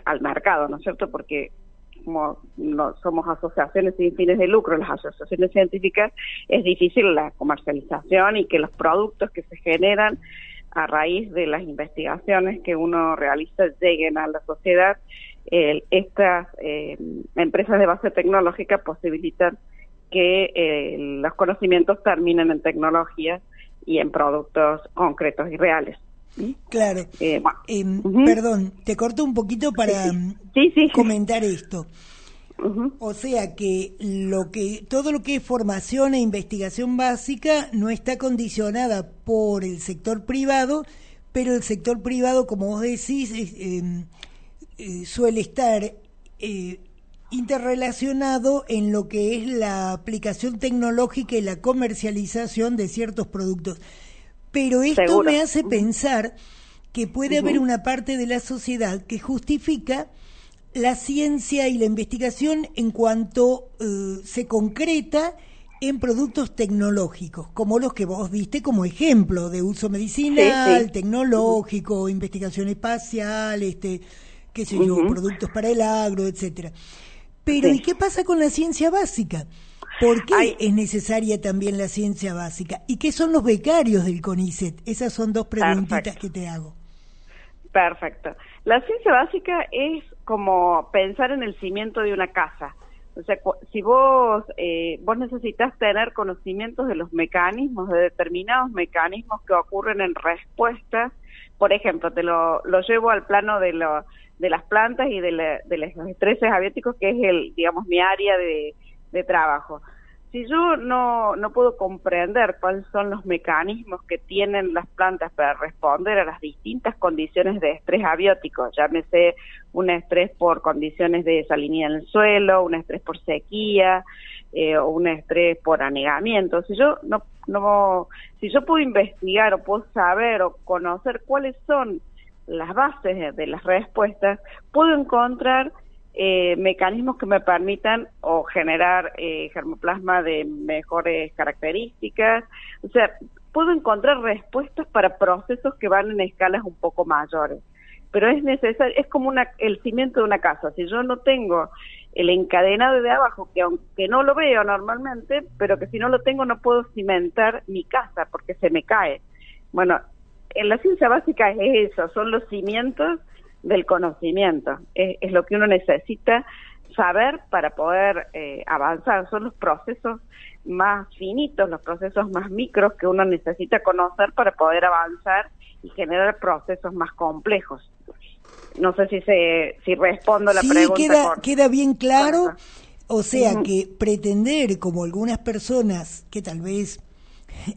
al mercado no es cierto porque como no somos asociaciones sin fines de lucro, las asociaciones científicas, es difícil la comercialización y que los productos que se generan a raíz de las investigaciones que uno realiza lleguen a la sociedad. estas eh, empresas de base tecnológica posibilitan que eh, los conocimientos terminen en tecnologías y en productos concretos y reales. Claro. Eh, em, perdón, te corto un poquito para comentar esto. O sea que lo que todo lo que es formación e investigación básica no está condicionada por el sector privado, pero el sector privado, como vos decís, em, eh, suele estar eh, interrelacionado en lo que es la aplicación tecnológica y la comercialización de ciertos productos. Pero esto me hace pensar que puede haber una parte de la sociedad que justifica la ciencia y la investigación en cuanto eh, se concreta en productos tecnológicos, como los que vos viste como ejemplo de uso medicinal, tecnológico, investigación espacial, este, qué sé yo, productos para el agro, etcétera. Pero ¿y qué pasa con la ciencia básica? ¿Por qué es necesaria también la ciencia básica? ¿Y qué son los becarios del CONICET? Esas son dos preguntitas que te hago. Perfecto. La ciencia básica es como pensar en el cimiento de una casa. O sea, si vos, eh, vos necesitas tener conocimientos de los mecanismos, de determinados mecanismos que ocurren en respuestas, por ejemplo, te lo, lo llevo al plano de, lo, de las plantas y de, de los estreses abióticos, que es el, digamos, mi área de, de trabajo. Si yo no, no puedo comprender cuáles son los mecanismos que tienen las plantas para responder a las distintas condiciones de estrés abiótico, llámese un estrés por condiciones de salinidad en el suelo, un estrés por sequía, eh, o un estrés por anegamiento. Si yo no, no, si yo puedo investigar o puedo saber o conocer cuáles son las bases de las respuestas, puedo encontrar eh, mecanismos que me permitan o generar eh, germoplasma de mejores características. O sea, puedo encontrar respuestas para procesos que van en escalas un poco mayores. Pero es necesario, es como una, el cimiento de una casa. Si yo no tengo el encadenado de abajo, que aunque no lo veo normalmente, pero que si no lo tengo no puedo cimentar mi casa porque se me cae. Bueno, en la ciencia básica es eso, son los cimientos del conocimiento. Es, lo que uno necesita saber para poder eh, avanzar. Son los procesos más finitos, los procesos más micros que uno necesita conocer para poder avanzar y generar procesos más complejos. No sé si se si respondo la sí, pregunta. Queda, queda bien claro. O sea que pretender, como algunas personas que tal vez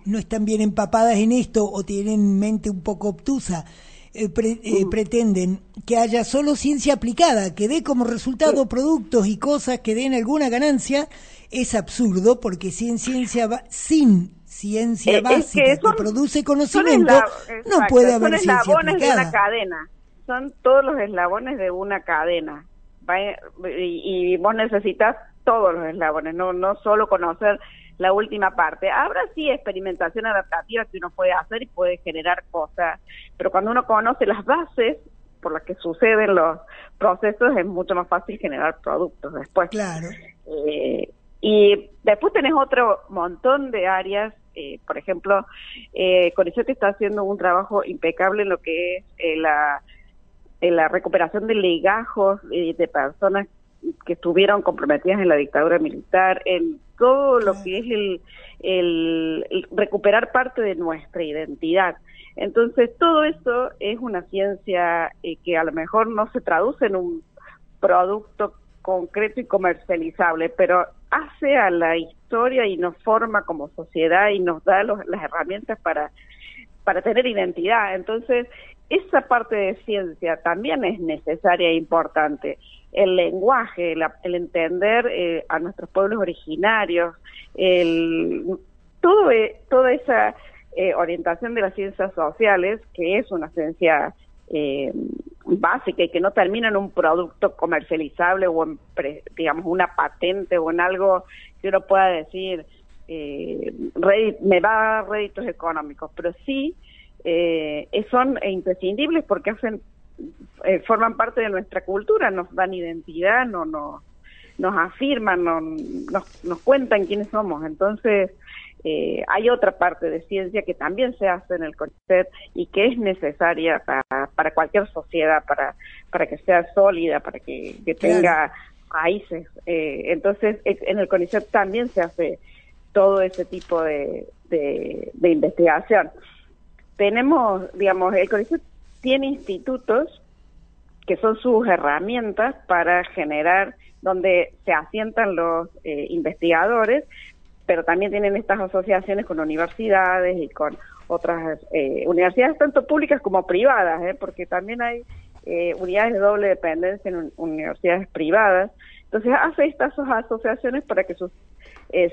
no están bien empapadas en esto o tienen mente un poco obtusa, eh, eh, pretenden que haya solo ciencia aplicada, que dé como resultado productos y cosas que den alguna ganancia, es absurdo porque sin ciencia sin ciencia eh, básica que, produce conocimiento no puede haber son eslabones de una cadena. Son todos los eslabones de una cadena. Y, y vos necesitas todos los eslabones no no solo conocer la última parte. Habrá sí experimentación adaptativa que uno puede hacer y puede generar cosas, pero cuando uno conoce las bases por las que suceden los procesos es mucho más fácil generar productos después. Claro. Eh, y después tenés otro montón de áreas, eh, por ejemplo, eh, te está haciendo un trabajo impecable en lo que es eh, la, la recuperación de legajos de personas que estuvieron comprometidas en la dictadura militar, en todo lo que es el, el, recuperar parte de nuestra identidad. Entonces, todo eso es una ciencia eh, que a lo mejor no se traduce en un producto concreto y comercializable, pero hace a la historia y nos forma como sociedad y nos da las herramientas para, para tener identidad. Entonces, esa parte de ciencia también es necesaria e importante. El lenguaje, el entender eh, a nuestros pueblos originarios, el, todo, e, toda esa eh, orientación de las ciencias sociales, que es una ciencia eh, básica y que no termina en un producto comercializable o en, digamos, una patente o en algo que uno pueda decir, eh, me va a dar réditos económicos, pero sí eh, son imprescindibles porque hacen eh, forman parte de nuestra cultura, nos dan identidad, no, no nos afirman, no, nos, nos cuentan quiénes somos. Entonces, eh, hay otra parte de ciencia que también se hace en el CONICET y que es necesaria para, para cualquier sociedad, para, para que sea sólida, para que, tenga países. Eh, entonces, en el CONICET también se hace todo ese tipo de, de, investigación. Tenemos, digamos, el CONICET tiene institutos que son sus herramientas para generar donde se asientan los eh, investigadores pero también tienen estas asociaciones con universidades y con otras eh, universidades, tanto públicas como privadas, ¿eh? porque también hay eh, unidades de doble dependencia en universidades privadas. Entonces hace estas asociaciones para que sus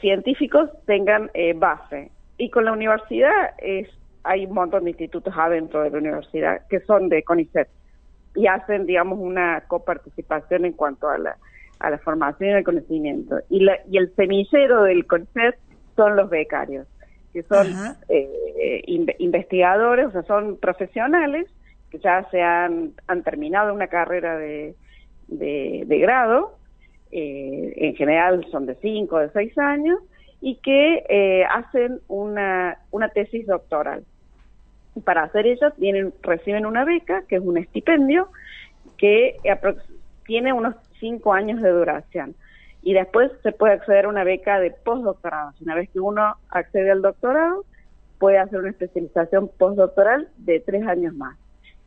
científicos tengan base. Y con la universidad es, hay un montón de institutos adentro de la universidad que son de CONICET y hacen, digamos, una coparticipación en cuanto a la a la formación y al conocimiento. Y, la, y el semillero del CONICET son los becarios, que son eh, investigadores, o sea, son profesionales que ya se han, han terminado una carrera de, de, grado, eh, en general son de cinco o de seis años, y que eh, hacen una, una tesis doctoral. Para hacer ellos tienen, reciben una beca, que es un estipendio, que tiene unos cinco años de duración. Y después se puede acceder a una beca de postdoctorado. Una vez que uno accede al doctorado, puede hacer una especialización postdoctoral de tres años más.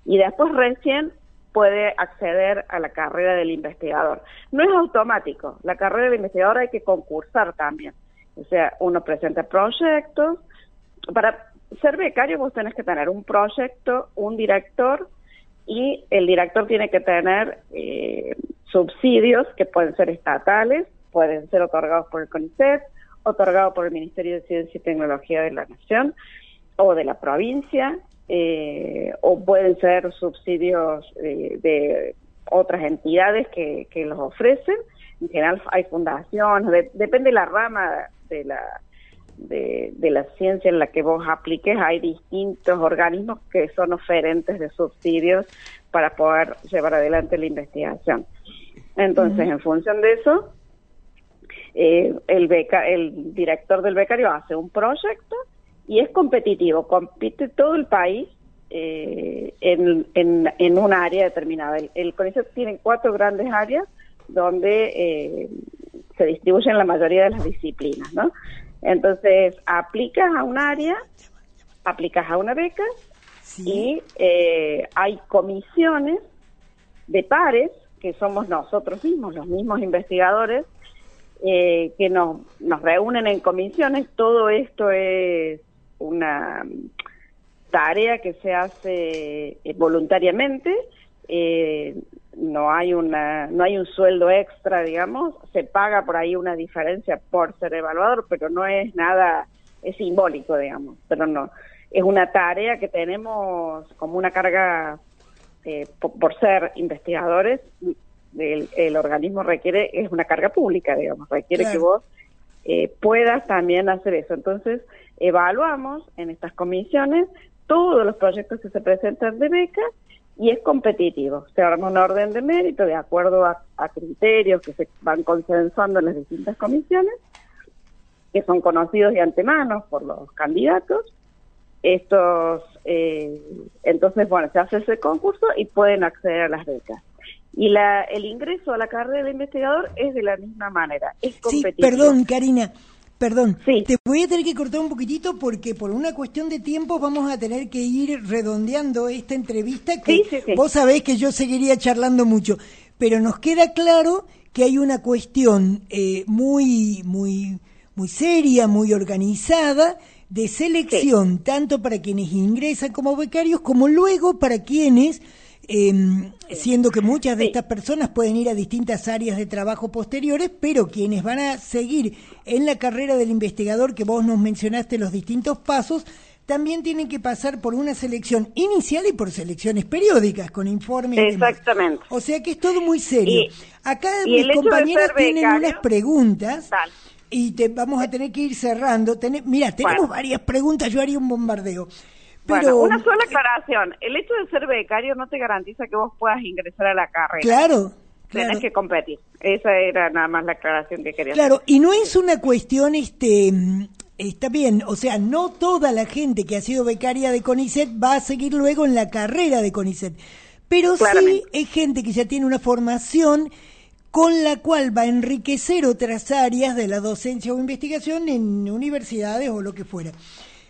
Y después recién puede acceder a la carrera del investigador. No es automático, la carrera del investigador hay que concursar también. O sea, uno presenta proyectos. Para ser becario vos tenés que tener un proyecto, un director y el director tiene que tener eh, subsidios que pueden ser estatales, pueden ser otorgados por el CONICET, otorgados por el Ministerio de Ciencia y Tecnología de la Nación o de la provincia, eh, o pueden ser subsidios eh, de otras entidades que, que, los ofrecen. En general hay fundaciones, depende de la rama de la, de, de, la ciencia en la que vos apliques, hay distintos organismos que son oferentes de subsidios para poder llevar adelante la investigación. Entonces, en función de eso, eh, el, beca, el director del becario hace un proyecto y es competitivo, compite todo el país eh, en, en, en un área determinada. El, el CONICET tiene cuatro grandes áreas donde eh, se distribuyen la mayoría de las disciplinas, ¿no? Entonces, aplicas a un área, aplicas a una beca y eh, hay comisiones de pares que somos nosotros mismos, los mismos investigadores, eh, que nos, nos reúnen en comisiones. Todo esto es una tarea que se hace eh, voluntariamente. Eh, no hay una no hay un sueldo extra digamos se paga por ahí una diferencia por ser evaluador pero no es nada es simbólico digamos pero no es una tarea que tenemos como una carga eh, por, ser investigadores, el, organismo requiere, es una carga pública, digamos, requiere que vos eh, puedas también hacer eso. Entonces, evaluamos en estas comisiones todos los proyectos que se presentan de beca y es competitivo. Se arma un orden de mérito de acuerdo a, a criterios que se van consensuando en las distintas comisiones, que son conocidos de antemano por los candidatos estos, eh, entonces, bueno, se hace ese concurso y pueden acceder a las becas. Y la, el ingreso a la carrera de investigador es de la misma manera, es Sí, competitivo. perdón, Karina. Perdón, Sí. te voy a tener que cortar un poquitito porque por una cuestión de tiempo vamos a tener que ir redondeando esta entrevista que Sí, sí, sí. vos sabés que yo seguiría charlando mucho, pero nos queda claro que hay una cuestión eh, muy, muy, muy seria, muy organizada de selección, tanto para quienes ingresan como becarios como luego para quienes eh, siendo que muchas de estas personas pueden ir a distintas áreas de trabajo posteriores, pero quienes van a seguir en la carrera del investigador que vos nos mencionaste los distintos pasos, también tienen que pasar por una selección inicial y por selecciones periódicas con informes. demás. Exactamente. O sea que es todo muy serio. Y- Acá y mis ser tienen becario- unas preguntas y te vamos a tener que ir cerrando. Tene- mira, tenemos Bueno. varias preguntas, yo haría un bombardeo. Pero, Bueno, una sola aclaración. El hecho de ser becario no te garantiza que vos puedas ingresar a la carrera. claro, claro. Tenés que competir. Esa era nada más la aclaración que quería Claro, y no es una cuestión, este, está bien, o sea, no toda la gente que ha sido becaria de CONICET va a seguir luego en la carrera de CONICET, pero sí es gente que ya tiene una formación con la cual va a enriquecer otras áreas de la docencia o investigación en universidades o lo que fuera,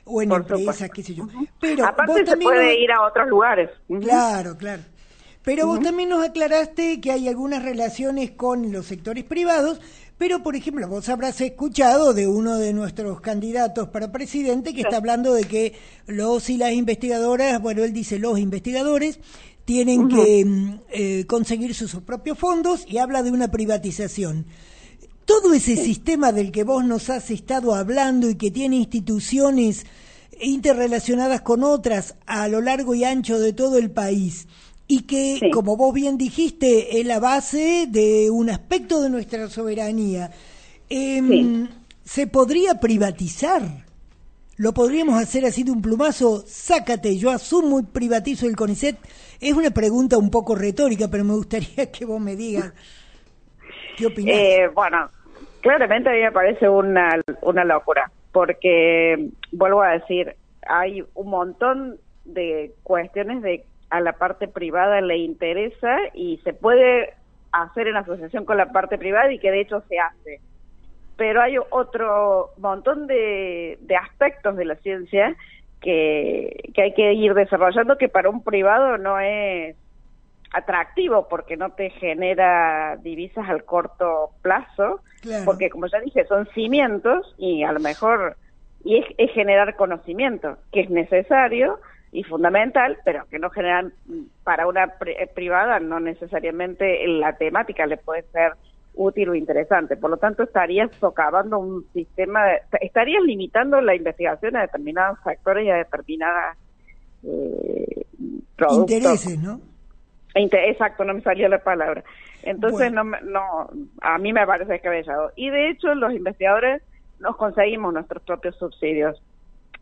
o en Por empresas, supuesto. qué sé yo. Pero Aparte vos se también puede nos- ir a otros lugares. Claro, claro. Pero vos también nos aclaraste que hay algunas relaciones con los sectores privados, pero por ejemplo, vos habrás escuchado de uno de nuestros candidatos para presidente que está hablando de que los y las investigadoras, bueno, él dice los investigadores, tienen que mm, eh, conseguir sus, sus propios fondos y habla de una privatización. Todo ese sistema del que vos nos has estado hablando y que tiene instituciones interrelacionadas con otras a lo largo y ancho de todo el país y que, Sí. como vos bien dijiste, es la base de un aspecto de nuestra soberanía, Sí. ¿se podría privatizar? ¿Lo podríamos hacer así de un plumazo? Sácate, yo asumo y privatizo el CONICET. Es una pregunta un poco retórica, pero me gustaría que vos me digas qué opinás. Eh, bueno, claramente a mí me parece una, una locura, porque, vuelvo a decir, hay un montón de cuestiones de a la parte privada le interesa y se puede hacer en asociación con la parte privada y que de hecho se hace. Pero hay otro montón de, de aspectos de la ciencia que, que hay que ir desarrollando que para un privado no es atractivo porque no te genera divisas al corto plazo, Claro. porque como ya dije, son cimientos y a lo mejor y es, es generar conocimiento que es necesario y fundamental, pero que no generan para una eh, privada no necesariamente la temática le puede ser útil o interesante. Por lo tanto, estarías socavando un sistema, de- estarías limitando la investigación a determinados factores y a determinadas eh, productos. Intereses, ¿no? Exacto, no me salía la palabra. Entonces, Bueno. no, no, a mí me parece descabellado. Y de hecho, los investigadores nos conseguimos nuestros propios subsidios.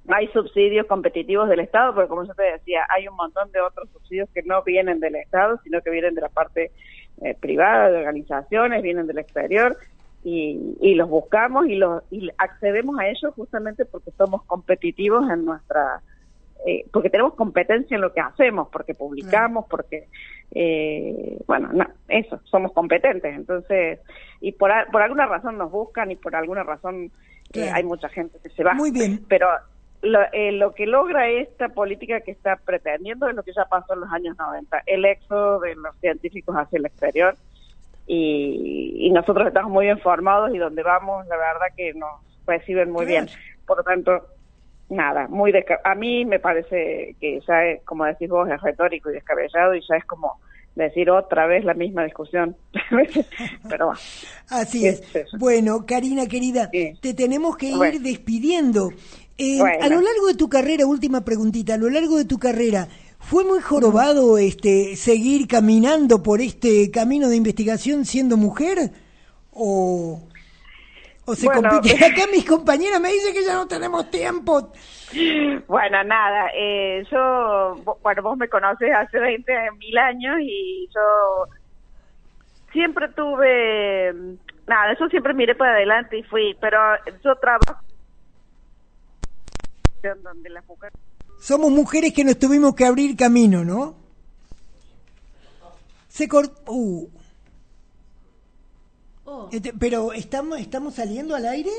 Hay subsidios competitivos del Estado, porque como yo te decía, hay un montón de otros subsidios que no vienen del Estado, sino que vienen de la parte eh, privada, de organizaciones, vienen del exterior, y, y los buscamos y, los, y accedemos a ellos justamente porque somos competitivos en nuestra eh, porque tenemos competencia en lo que hacemos, porque publicamos, porque, eh, bueno, no, eso, somos competentes. Entonces, y por, por alguna razón nos buscan y por alguna razón eh, hay mucha gente que se va. Muy bien. Pero lo, eh, lo que logra esta política que está pretendiendo es lo que ya pasó en los años 90, el éxodo de los científicos hacia el exterior. Y, y nosotros estamos muy bien formados y donde vamos, la verdad que nos reciben muy Claro. bien. Por lo tanto, nada, muy desca- a mí me parece que ya es, como decís vos, es retórico y descabellado y ya es como decir otra vez la misma discusión. Pero bueno, Así Es. Bueno, Karina querida, Sí. te tenemos que ir despidiendo. Eh, Bueno. A lo largo de tu carrera, última preguntita, a lo largo de tu carrera, ¿fue muy jorobado este seguir caminando por este camino de investigación siendo mujer? ¿O, o se Bueno. compite? Acá mis compañeras me dicen que ya no tenemos tiempo. bueno, nada, eh, yo, bueno, vos me conoces hace 20 mil años y yo siempre tuve, nada, yo siempre miré para adelante y fui, pero yo trabajo donde las mujeres Somos mujeres que nos tuvimos que abrir camino, ¿no? Se cortó. Uh. Oh. Este, pero estamos estamos saliendo al aire.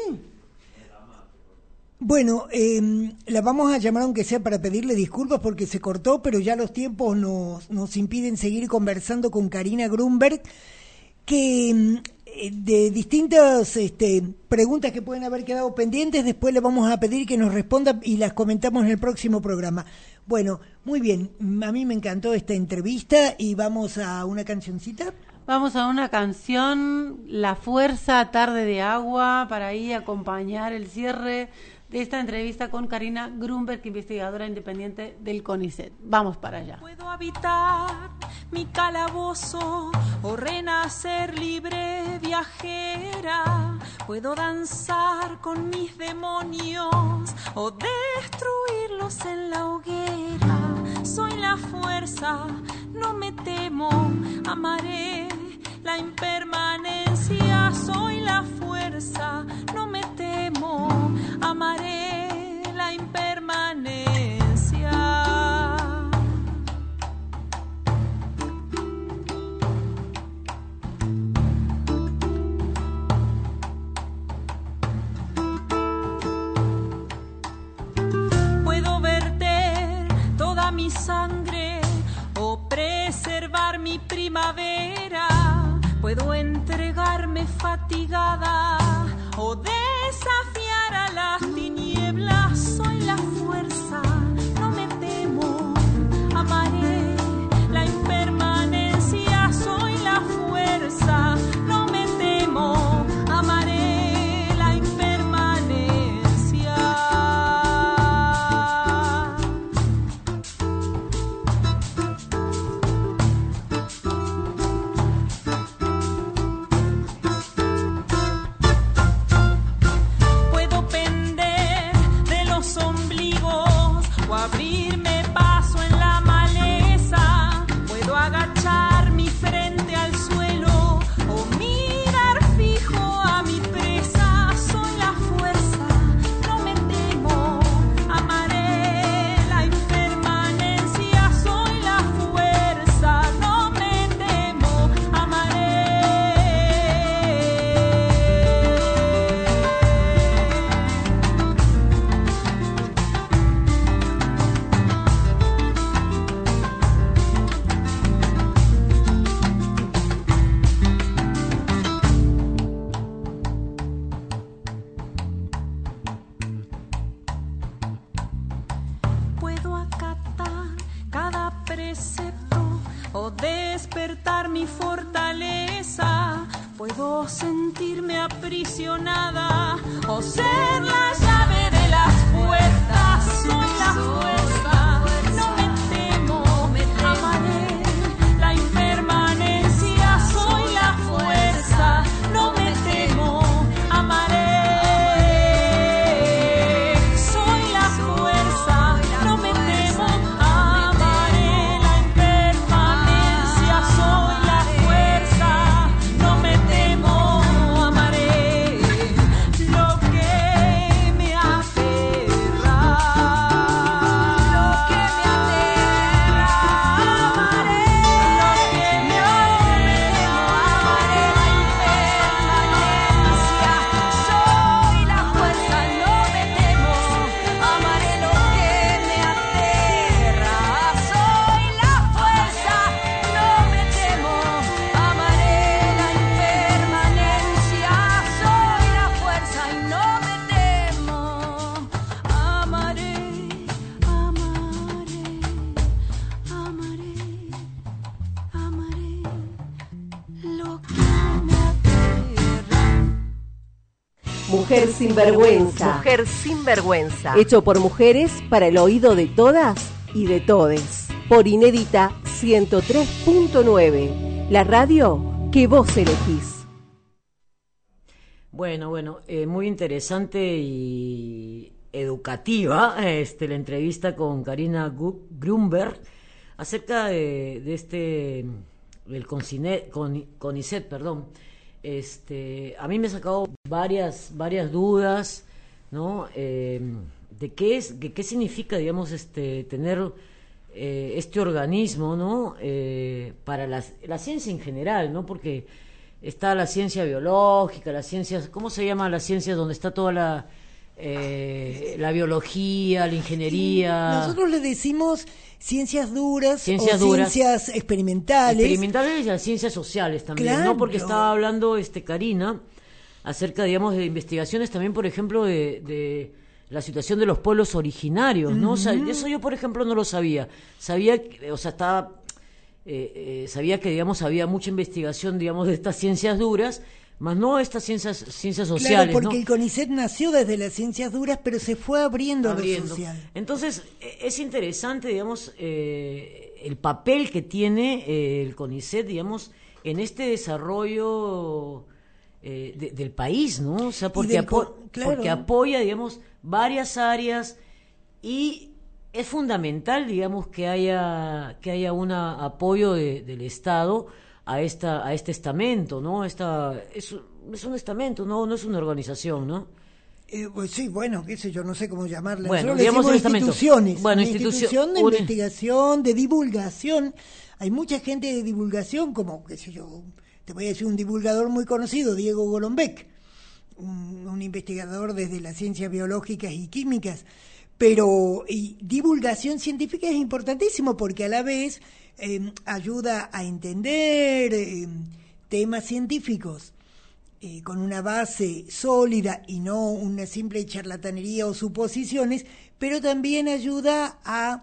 Bueno, eh, la vamos a llamar aunque sea para pedirle disculpas porque se cortó, pero ya los tiempos nos, nos impiden seguir conversando con Karina Grunberg, que mm, eh, de distintas este, preguntas que pueden haber quedado pendientes, después le vamos a pedir que nos responda y las comentamos en el próximo programa. Bueno, muy bien, a mí me encantó esta entrevista y vamos a una cancioncita. Vamos a una canción, La Fuerza, Tarde de Agua, para ahí acompañar el cierre de esta entrevista con Karina Grunberg, investigadora independiente del CONICET. Vamos para allá. Puedo habitar mi calabozo o renacer libre viajera. Puedo danzar con mis demonios o destruirlos en la hoguera. Soy la fuerza, no me temo, amaré la impermanencia. Soy la fuerza, no me temo, amaré la impermanencia. Mi sangre o preservar mi primavera. Puedo entregarme fatigada o desafiar a las tinieblas. Soy la fuerza, Mujer sin vergüenza. Mujer sin vergüenza. Hecho por mujeres para el oído de todas y de todes. Por Inédita 103.9. La radio que vos elegís. Bueno, bueno, eh, muy interesante y educativa este, la entrevista con Karina Grunberg acerca de, de este, del CONCINE- Coni- CONICET, perdón. Este, a mí me ha sacado varias, varias dudas, ¿no? Eh, de qué es, de qué significa, digamos, este, tener eh, este organismo, ¿no? Eh, para la, la ciencia en general, ¿no? Porque está la ciencia biológica, la ciencia, ¿cómo se llama la ciencia donde está toda la eh, la biología, la ingeniería? Nosotros le decimos ciencias duras Ciencias o duras. ciencias experimentales. experimentales y las ciencias sociales también, ¿no? Porque estaba hablando este Karina acerca, digamos, de investigaciones también, por ejemplo, de, de la situación de los pueblos originarios, ¿no? O sea, eso yo, por ejemplo, no lo sabía. Sabía, que- o sea, estaba, eh, eh, sabía que, digamos, había mucha investigación, digamos, de estas ciencias duras, más no estas ciencias, ciencias Claro, sociales, porque ¿no? el CONICET nació desde las ciencias duras, pero se fue abriendo, a lo abriendo. social. Entonces, e- es interesante, digamos, eh, el papel que tiene eh, el CONICET, digamos, en este desarrollo eh, de- del país, ¿no? O sea, porque, apo- claro. porque apoya, digamos, varias áreas y es fundamental, digamos, que haya que haya un apoyo de- del Estado a esta a este estamento, ¿no? Esta es, es un estamento, no no es una organización, ¿no? Eh, pues sí, bueno, qué sé yo, no sé cómo llamarla. Bueno, digamos instituciones. Bueno, una institución de una- investigación, de divulgación. Hay mucha gente de divulgación, como, qué sé yo, te voy a decir un divulgador muy conocido, Diego Golombek, un, un investigador desde las ciencias biológicas y químicas. Pero divulgación científica es importantísimo porque a la vez eh, ayuda a entender eh, temas científicos eh, con una base sólida y no una simple charlatanería o suposiciones, pero también ayuda a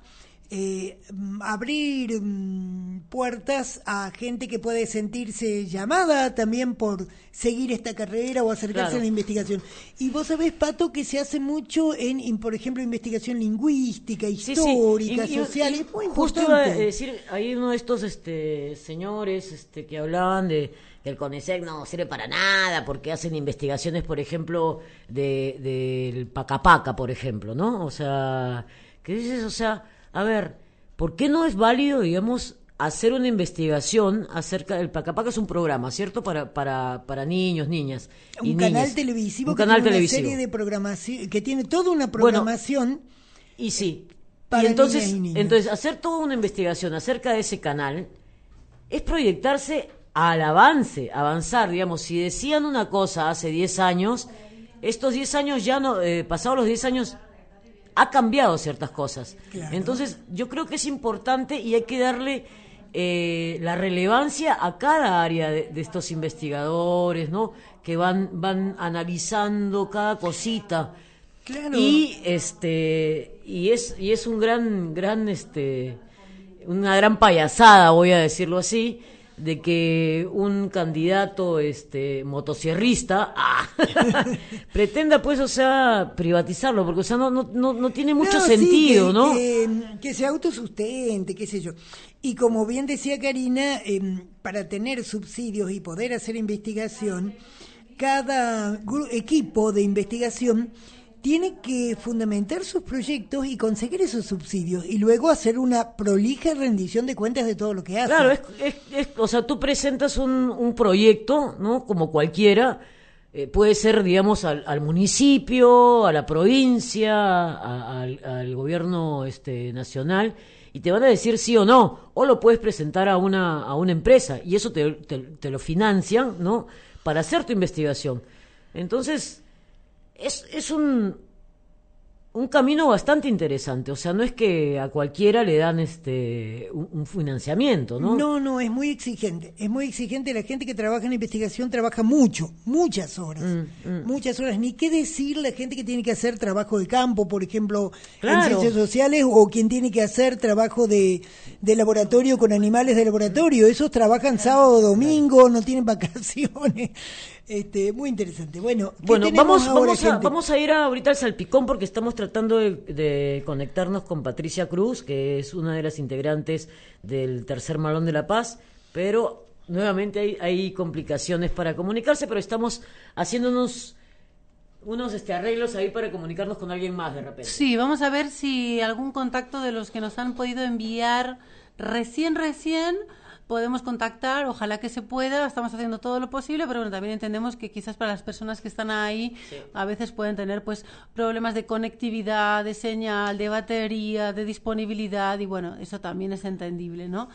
eh, abrir mm, puertas a gente que puede sentirse llamada también por seguir esta carrera o acercarse Claro. a la investigación. Y vos sabés, Pato, que se hace mucho en, por ejemplo, investigación lingüística, Sí, sí. histórica, Y- social, y es muy Justo iba a importante. decir, hay uno de estos este, señores este, que hablaban de que el CONICET no sirve para nada porque hacen investigaciones, por ejemplo, de del Pacapaca, por ejemplo, ¿no? O sea, ¿qué dices? O sea, a ver, ¿por qué no es válido, digamos, hacer una investigación acerca del Pacapaca? Es un programa, ¿cierto? Para, para, para niños, niñas. y un canal niñas. televisivo Un que canal tiene televisivo. una serie de programación que tiene toda una programación Y sí. Para y entonces, niñas y niños. entonces, hacer toda una investigación acerca de ese canal es proyectarse al avance, avanzar, digamos, si decían una cosa hace 10 años, estos 10 años ya no, eh, pasados los 10 años, ha cambiado ciertas cosas. Claro. Entonces, yo creo que es importante y hay que darle eh, la relevancia a cada área de, de estos investigadores, ¿no? Que van, van analizando cada cosita. Claro. Y este y es y es un gran gran este una gran payasada, voy a decirlo así, de que un candidato este motosierrista ah, pretenda pues o sea privatizarlo porque o sea no no no, no tiene mucho No, sí, sentido, que, ¿no? Que, que se autosustente, qué sé yo. Y como bien decía Karina, em, para tener subsidios y poder hacer investigación, cada equipo de investigación tiene que fundamentar sus proyectos y conseguir esos subsidios y luego hacer una prolija rendición de cuentas de todo lo que hace. Claro, es, es- o sea, tú presentas un, proyecto, ¿no? Como cualquiera, eh, puede ser, digamos, al, municipio, a la provincia, al gobierno este, nacional, y te van a decir sí o no, o lo puedes presentar a una, a una empresa, y eso te, te- te lo financian, ¿no? Para hacer tu investigación. Entonces, es, es un, un camino bastante interesante. O sea, no es que a cualquiera le dan este un, un financiamiento, ¿no? No, no, es muy exigente. Es muy exigente. La gente que trabaja en investigación trabaja mucho, muchas horas. Mm, Muchas horas. Ni qué decir la gente que tiene que hacer trabajo de campo, por ejemplo, en ciencias sociales, o quien tiene que hacer trabajo de, de laboratorio con animales de laboratorio. Esos trabajan sábado, domingo, no tienen vacaciones. Este, muy interesante. Bueno, ¿qué Bueno, vamos, ahora, vamos, a, vamos a ir a- ahorita al salpicón porque estamos tratando de, de conectarnos con Patricia Cruz, que es una de las integrantes del Tercer Malón de la Paz, pero nuevamente hay, hay complicaciones para comunicarse, pero estamos haciéndonos unos este, arreglos ahí para comunicarnos con alguien más de repente. Sí, vamos a ver si algún contacto de los que nos han podido enviar recién, recién podemos contactar, ojalá que se pueda, estamos haciendo todo lo posible, pero bueno, también entendemos que quizás para las personas que están ahí a veces pueden tener pues problemas de conectividad, de señal, de batería, de disponibilidad y bueno, eso también es entendible, ¿no?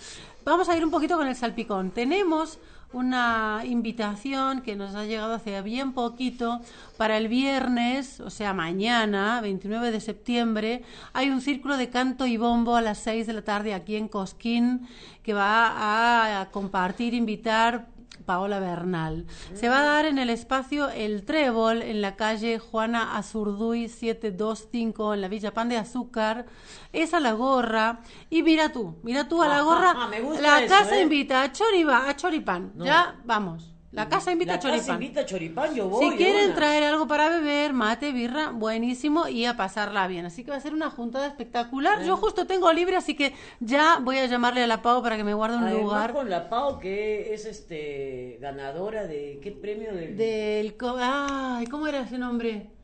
Vamos a ir un poquito con el salpicón. Tenemos una invitación que nos ha llegado hace bien poquito para el viernes, o sea, mañana, 29 de septiembre, hay un círculo de canto y bombo a las 6 de la tarde aquí en Cosquín que va a compartir, invitar Paola Bernal. Se va a dar en el espacio El Trébol, en la calle Juana Azurduy 725, en la Villa Pan de Azúcar. Es a la gorra. Y mira tú, mira tú a la gorra. Ah, me gusta la eso, casa ¿eh? invita a, choriba, a choripán. Ya, vamos. La casa invita La a choripán. casa invita a choripán, yo voy. Si quieren traer algo para beber, mate, birra, buenísimo y a pasarla bien. Así que va a ser una juntada espectacular. Yo justo tengo libre, así que ya voy a llamarle a la Pau para que me guarde un Además, lugar. con la Pau, que es este ganadora de qué premio del Del. Ay, ¿cómo era ese nombre?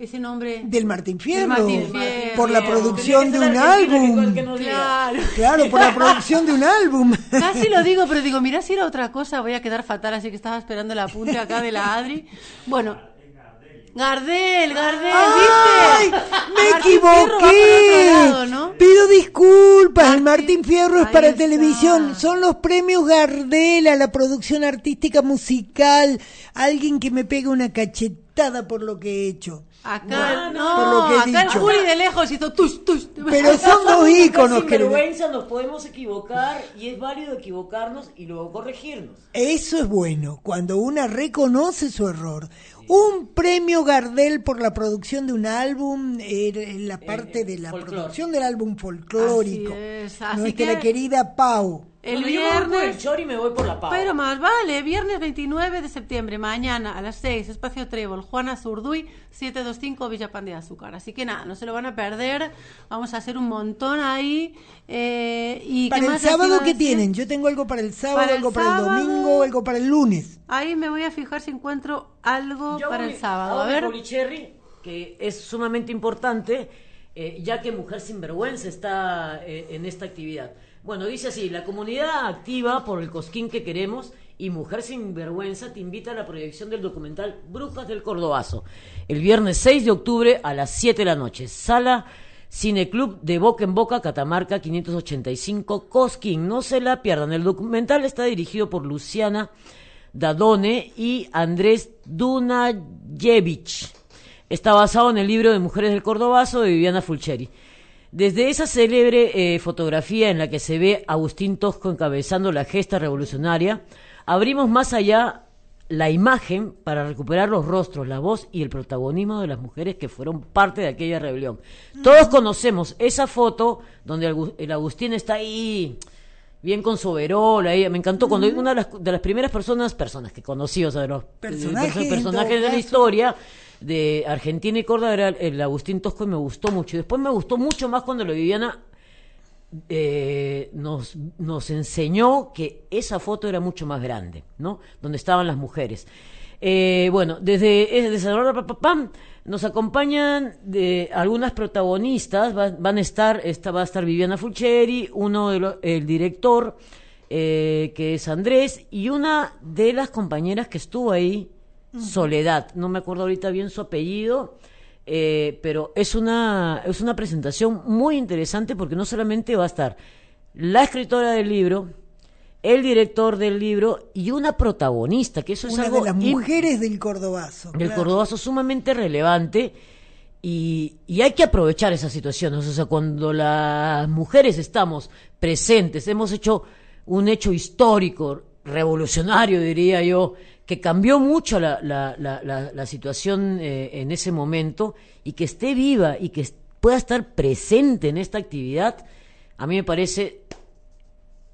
Ese nombre. Del Martín Fierro. Martín Fierro. Por la producción de un álbum. que. Claro. Claro, por la producción de un álbum. Casi lo digo, pero digo, mira, si era otra cosa, voy a quedar fatal, así que estaba esperando el apunte acá de la Adri. Bueno. Gardel, Gardel, ¡Ay! ¿viste? ¡Me Martín equivoqué! lado, ¿no? Pido disculpas. El Martín- Fierro es para está. televisión. Son los premios Gardel a la producción artística musical. Alguien que me pega una cachetada por lo que he hecho. Acá, Por no, lo que he acá el dicho. Juli de lejos hizo tush, tush. Pero son dos íconos que vergüenza nos podemos equivocar y es válido equivocarnos y luego corregirnos. Eso es bueno, cuando una reconoce su error. Un premio Gardel por la producción de un álbum, era en la parte de la folclore. producción del álbum folclórico. Así es, así Nuestra que- querida Pau. El Bueno, yo me voy por el viernes. chori y me voy por la Pau. Pero más vale, viernes 29 de septiembre, mañana a las 6, Espacio Trébol, Juana Zurduy, 725 Villa Pan de Azúcar. Así que nada, no se lo van a perder. Vamos a hacer un montón ahí. eh, y ¿qué Para el más sábado, ¿qué tienen? Yo tengo algo para el sábado, Para el algo para el sábado- domingo, algo para el lunes. Ahí me voy a fijar si encuentro algo Yo para voy- el sábado. A ver. Policherry, que es sumamente importante, eh, ya que Mujer Sinvergüenza está eh, en esta actividad. Bueno, dice así, la comunidad activa por el cosquín que queremos y Mujer Sinvergüenza te invita a la proyección del documental Brujas del Cordobazo, el viernes 6 de octubre a las 7 de la noche. Sala Cineclub de Boca en Boca, Catamarca 585, Cosquín. No se la pierdan. El documental está dirigido por Luciana Dadone y Andrés Dunajevich. Está basado en el libro de Mujeres del Cordobazo de Viviana Fulcheri. Desde esa célebre eh, fotografía en la que se ve a Agustín Tosco encabezando la gesta revolucionaria, abrimos más allá la imagen para recuperar los rostros, la voz y el protagonismo de las mujeres que fueron parte de aquella rebelión. Todos conocemos esa foto donde el Agustín está ahí bien con su overol, ahí. me encantó cuando una de las, de las primeras personas, personas que conocí, o sea, de los Personajes, de la historia de Argentina y Córdoba era el Agustín Tosco y me gustó mucho. Y después me gustó mucho más cuando la Viviana eh, nos, nos enseñó que esa foto era mucho más grande, ¿no? Donde estaban las mujeres. Eh, bueno, desde, desde ahora, pa, pa, pam, nos acompañan de algunas protagonistas, va- van a estar, esta va a estar Viviana Fulcheri, uno de el director, eh, que es Andrés, y una de las compañeras que estuvo ahí, Soledad, no me acuerdo ahorita bien su apellido, eh, pero es una, es una presentación muy interesante porque no solamente va a estar la escritora del libro, el director del libro y una protagonista, que eso es Una algo de las mujeres del Cordobazo. del claro. Cordobazo sumamente relevante y, y hay que aprovechar esas situaciones. O sea, cuando las mujeres estamos presentes, hemos hecho un hecho histórico, revolucionario, diría yo, que cambió mucho la, la- la- la- situación eh, en ese momento y que esté viva y que pueda estar presente en esta actividad, a mí me parece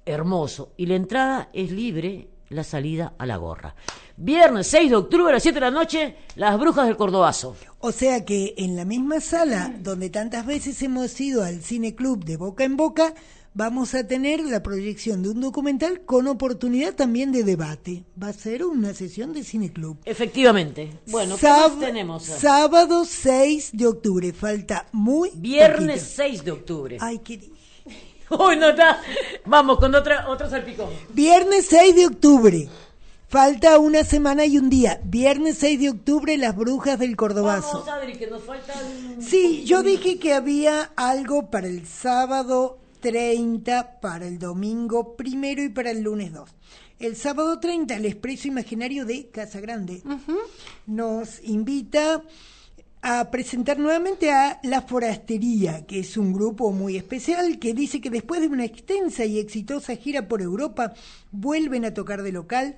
hermoso. Y la entrada es libre, la salida a la gorra. Viernes 6 de octubre a las 7 de la noche, Las Brujas del Cordobazo. O sea que en la misma sala donde tantas veces hemos ido al cine club de boca en boca, vamos a tener la proyección de un documental con oportunidad también de debate. Va a ser una sesión de cine club. Efectivamente. Bueno, ¿qué más tenemos? Sábado 6 de octubre, falta muy Viernes poquito. 6 de octubre. Ay, ¿qué? Uy, no está. Vamos con otra, otro salpicón. Viernes 6 de octubre. Falta una semana y un día. Viernes 6 de octubre, las brujas del Cordobazo. Vamos, Adri, que nos faltan. Sí, yo dije que había algo para el sábado 30, para el domingo primero y para el lunes 2. El sábado 30, el Expreso Imaginario de Casa Grande nos invita a presentar nuevamente a La Forastería, que es un grupo muy especial que dice que después de una extensa y exitosa gira por Europa, vuelven a tocar de local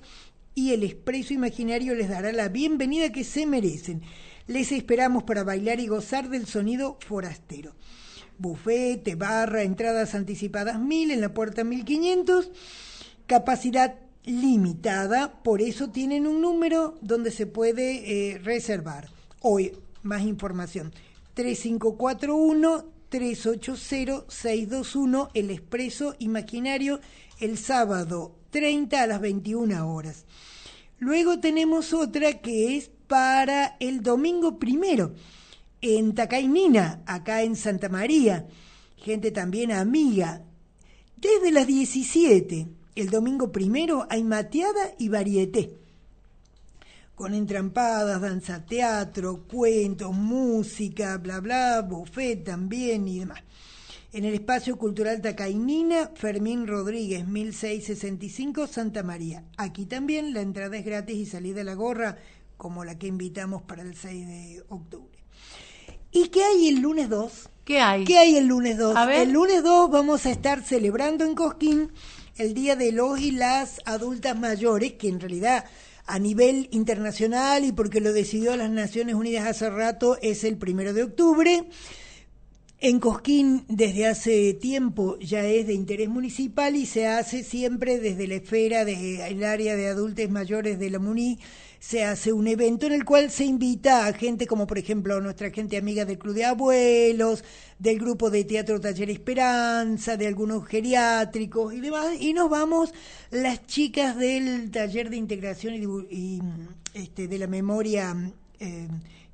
y el Expreso Imaginario les dará la bienvenida que se merecen. Les esperamos para bailar y gozar del sonido forastero. Bufete, barra, entradas anticipadas 1000 en la puerta 1500, capacidad limitada, por eso tienen un número donde se puede eh, reservar. Hoy, más información, 3541-380-621, el expreso imaginario, el sábado 30 a las 21 horas. Luego tenemos otra que es para el domingo primero, en Tacaimina, acá en Santa María. Gente también amiga. Desde las 17, el domingo primero, hay mateada y varieté. Con entrampadas, danza teatro, cuentos, música, bla bla, buffet también y demás. En el Espacio Cultural Tacainina, Fermín Rodríguez, 1665, Santa María. Aquí también la entrada es gratis y salida a la gorra, como la que invitamos para el 6 de octubre. ¿Y qué hay el lunes 2? ¿Qué hay? ¿Qué hay el lunes 2? A ver. El lunes 2 vamos a estar celebrando en Cosquín el Día de los y las Adultas Mayores, que en realidad a nivel internacional y porque lo decidió las Naciones Unidas hace rato es el primero de octubre. En Cosquín desde hace tiempo ya es de interés municipal y se hace siempre desde la esfera del área de adultos mayores de la MUNI se hace un evento en el cual se invita a gente como por ejemplo nuestra gente amiga del Club de Abuelos, del grupo de Teatro Taller Esperanza, de algunos geriátricos y demás, y nos vamos las chicas del taller de integración y, este, de la memoria eh,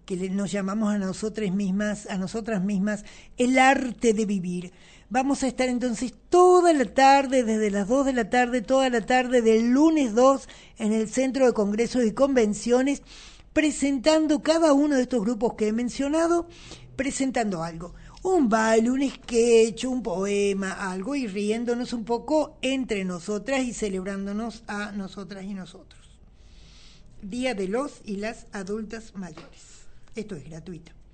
que nos llamamos a nosotras mismas, a nosotras mismas, el arte de vivir. Vamos a estar entonces toda la tarde, desde las 2 de la tarde, toda la tarde del lunes 2 en el Centro de Congresos y Convenciones, presentando cada uno de estos grupos que he mencionado, presentando algo. Un baile, un sketch, un poema, algo, y riéndonos un poco entre nosotras y celebrándonos a nosotras y nosotros. Día de los y las adultas mayores. Esto es gratuito.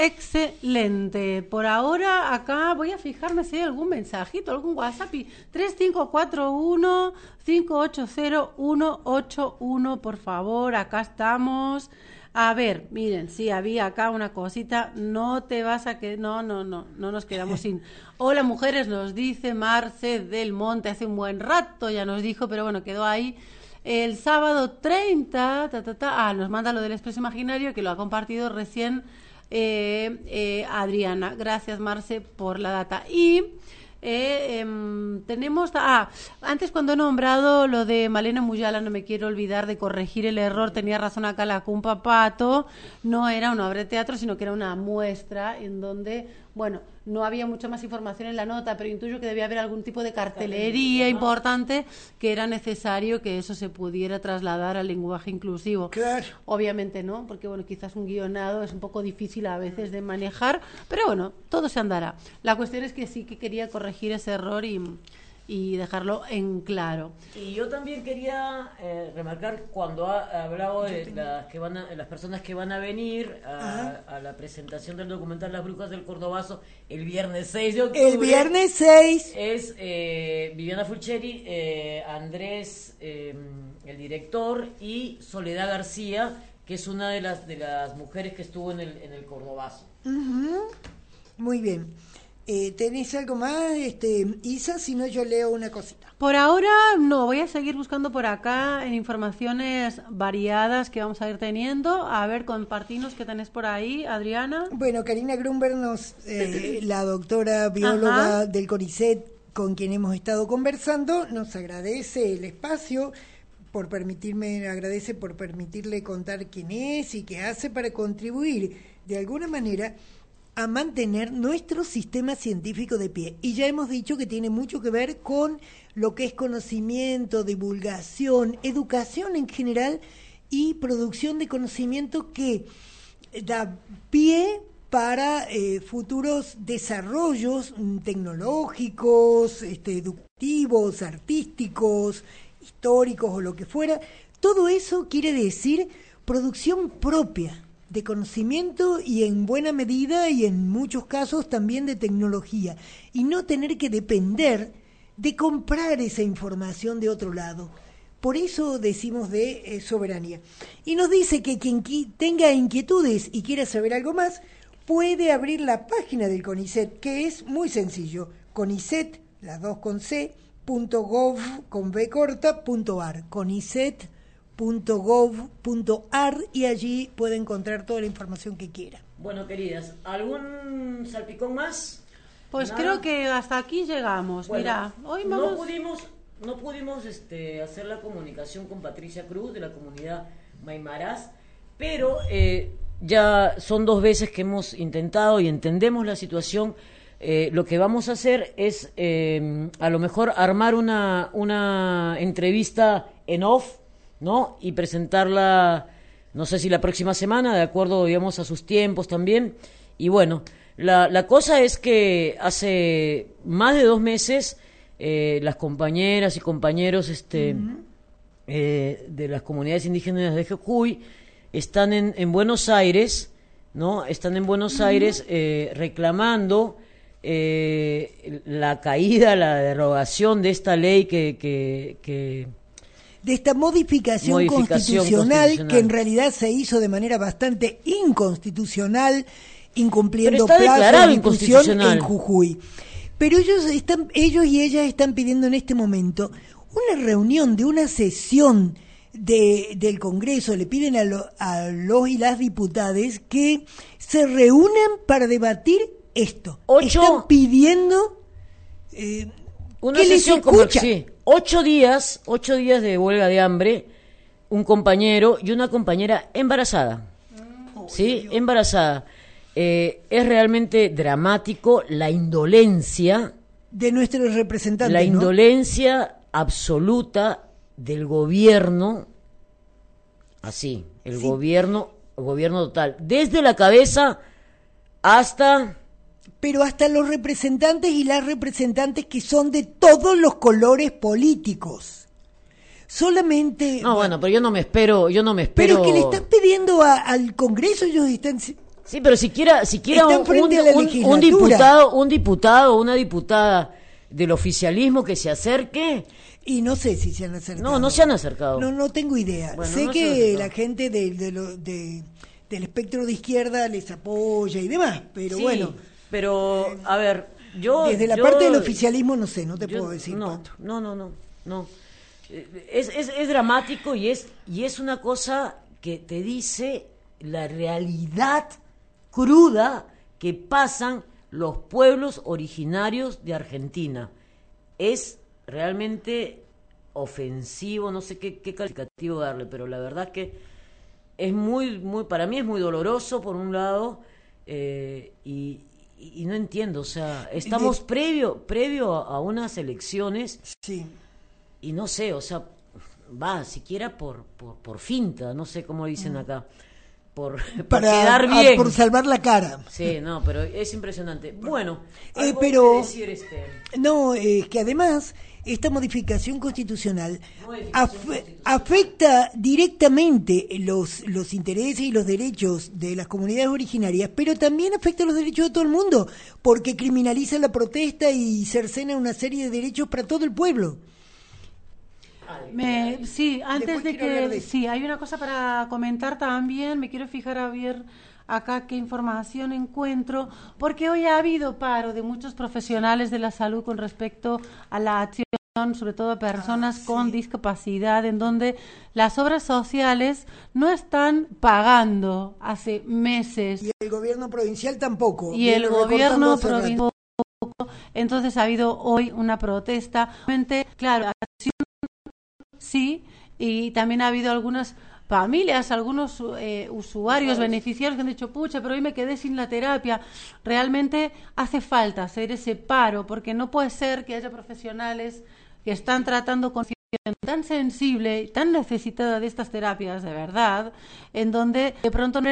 Excelente. Por ahora acá voy a fijarme si hay algún mensajito, algún WhatsApp. y 3541-580-181, por favor, acá estamos. A ver, miren, sí, había acá una cosita. No te vas a que... No, no, no, no nos quedamos sin... Hola, mujeres, nos dice Marce del Monte. Hace un buen rato ya nos dijo, pero bueno, quedó ahí. El sábado 30, ta, ta, ta, ah, nos manda lo del Expreso Imaginario, que lo ha compartido recién eh, eh, Adriana. Gracias, Marce, por la data. Y eh, em, tenemos. Ah, antes cuando he nombrado lo de Malena Muyala, no me quiero olvidar de corregir el error. Tenía razón acá la Cumpa Pato. No era una obra de teatro, sino que era una muestra en donde, bueno, no había mucha más información en la nota, pero intuyo que debía haber algún tipo de cartelería importante que era necesario que eso se pudiera trasladar al lenguaje inclusivo. Claro. Obviamente no, porque bueno, quizás un guionado es un poco difícil a veces de manejar, pero bueno, todo se andará. La cuestión es que sí que quería corregir ese error y, y dejarlo en claro. Y yo también quería eh, remarcar cuando ha hablado de las, que van a- las personas que van a venir a, a la presentación del documental Las Brujas del Cordobazo el viernes 6 de octubre. El viernes 6. Es eh, Viviana Fulcheri, eh, Andrés, eh, el director, y Soledad García, que es una de las, de las mujeres que estuvo en el, en el Cordobazo. Muy bien. Eh, ¿Tenés algo más, este, Isa? Si no, yo leo una cosita. Por ahora no, voy a seguir buscando por acá en informaciones variadas que vamos a ir teniendo. A ver, compartinos qué tenés por ahí, Adriana. Bueno, Karina Grunberg, nos, eh, la doctora bióloga Ajá. del CONICET, con quien hemos estado conversando, nos agradece el espacio por permitirme, agradece por permitirle contar quién es y qué hace para contribuir de alguna manera a mantener nuestro sistema científico de pie. Y ya hemos dicho que tiene mucho que ver con lo que es conocimiento, divulgación, educación en general y producción de conocimiento que da pie para eh, futuros desarrollos tecnológicos, este, educativos, artísticos, históricos o lo que fuera. Todo eso quiere decir producción propia de conocimiento y en buena medida y en muchos casos también de tecnología y no tener que depender de comprar esa información de otro lado. Por eso decimos de eh, soberanía. Y nos dice que quien tenga inquietudes y quiera saber algo más, puede abrir la página del CONICET, que es muy sencillo. CONICET, las dos con C, punto gov con B corta, punto ar. CONICET .gov.ar y allí puede encontrar toda la información que quiera. Bueno, queridas, ¿algún salpicón más? Pues creo que hasta aquí llegamos. Mira, hoy no pudimos no pudimos este, hacer la comunicación con Patricia Cruz de la comunidad Maimarás, pero eh, ya son dos veces que hemos intentado y entendemos la situación. Eh, lo que vamos a hacer es eh, a lo mejor armar una, una entrevista en off ¿no? Y presentarla, no sé si la próxima semana, de acuerdo, digamos, a sus tiempos también. Y bueno, la, la cosa es que hace más de dos meses eh, las compañeras y compañeros este, eh, de las comunidades indígenas de Jujuy están en, en Buenos Aires, ¿no? Están en Buenos Aires eh, reclamando la caída, la derogación de esta ley que, que de esta modificación, constitucional, que en realidad se hizo de manera bastante inconstitucional, incumpliendo plazos de inclusión en Jujuy. Pero ellos están, ellos y ellas están pidiendo en este momento una reunión de una sesión de, del Congreso, le piden a, a los y las diputadas que se reúnan para debatir esto. Están pidiendo eh, una sesión como sí, ocho días, ocho días de huelga de hambre, un compañero y una compañera embarazada, sí, embarazada. Eh, es realmente dramático la indolencia de nuestros representantes, la indolencia absoluta del gobierno, así, el gobierno, el gobierno total, desde la cabeza hasta pero hasta los representantes y las representantes que son de todos los colores políticos. Solamente. No, bueno, pero yo no me espero, yo no me espero. Pero que le están pidiendo al Congreso, ellos están. Sí, pero siquiera, siquiera un, un, diputado, un diputado, una diputada del oficialismo que se acerque. Y no sé si se han acercado. No, no se han acercado. No, no tengo idea. sé que la gente de, de, del espectro de izquierda les apoya y demás, pero bueno pero, a ver, yo... Desde la parte del oficialismo no sé, no te puedo decir. No, no, no, no, no. Es, es, es dramático y es, y es una cosa que te dice la realidad cruda que pasan los pueblos originarios de Argentina. Es realmente ofensivo, no sé qué, qué calificativo darle, pero la verdad que es muy, muy, para mí es muy doloroso por un lado eh, y, y, no entiendo, o sea, estamos previo previo a, unas elecciones sí. y no sé, o sea, va, siquiera por, por, por finta, no sé cómo dicen mm. acá, por, Para, quedar bien. por salvar la cara. Sí, no, pero es impresionante. Bueno, eh, pero... Decir este... No, es que además esta modificación constitucional, afecta directamente los, los intereses y los derechos de las comunidades originarias, pero también afecta los derechos de todo el mundo, porque criminaliza la protesta y cercena una serie de derechos para todo el pueblo. Sí, antes de que... Sí, hay una cosa para comentar también, me quiero fijar a ver acá qué información encuentro, porque hoy ha habido paro de muchos profesionales de la salud con respecto a la acción sobre todo personas ah, con discapacidad, en donde las obras sociales no están pagando hace meses. Y el gobierno provincial tampoco. Y el gobierno provincial Entonces ha habido hoy una protesta. Claro, sí, y también ha habido algunas familias, algunos eh, usuarios, beneficiarios que han dicho, pucha, pero hoy me quedé sin la terapia. Realmente hace falta hacer ese paro, porque no puede ser que haya profesionales que están tratando con tan sensible y tan necesitada de estas terapias de verdad, en donde de pronto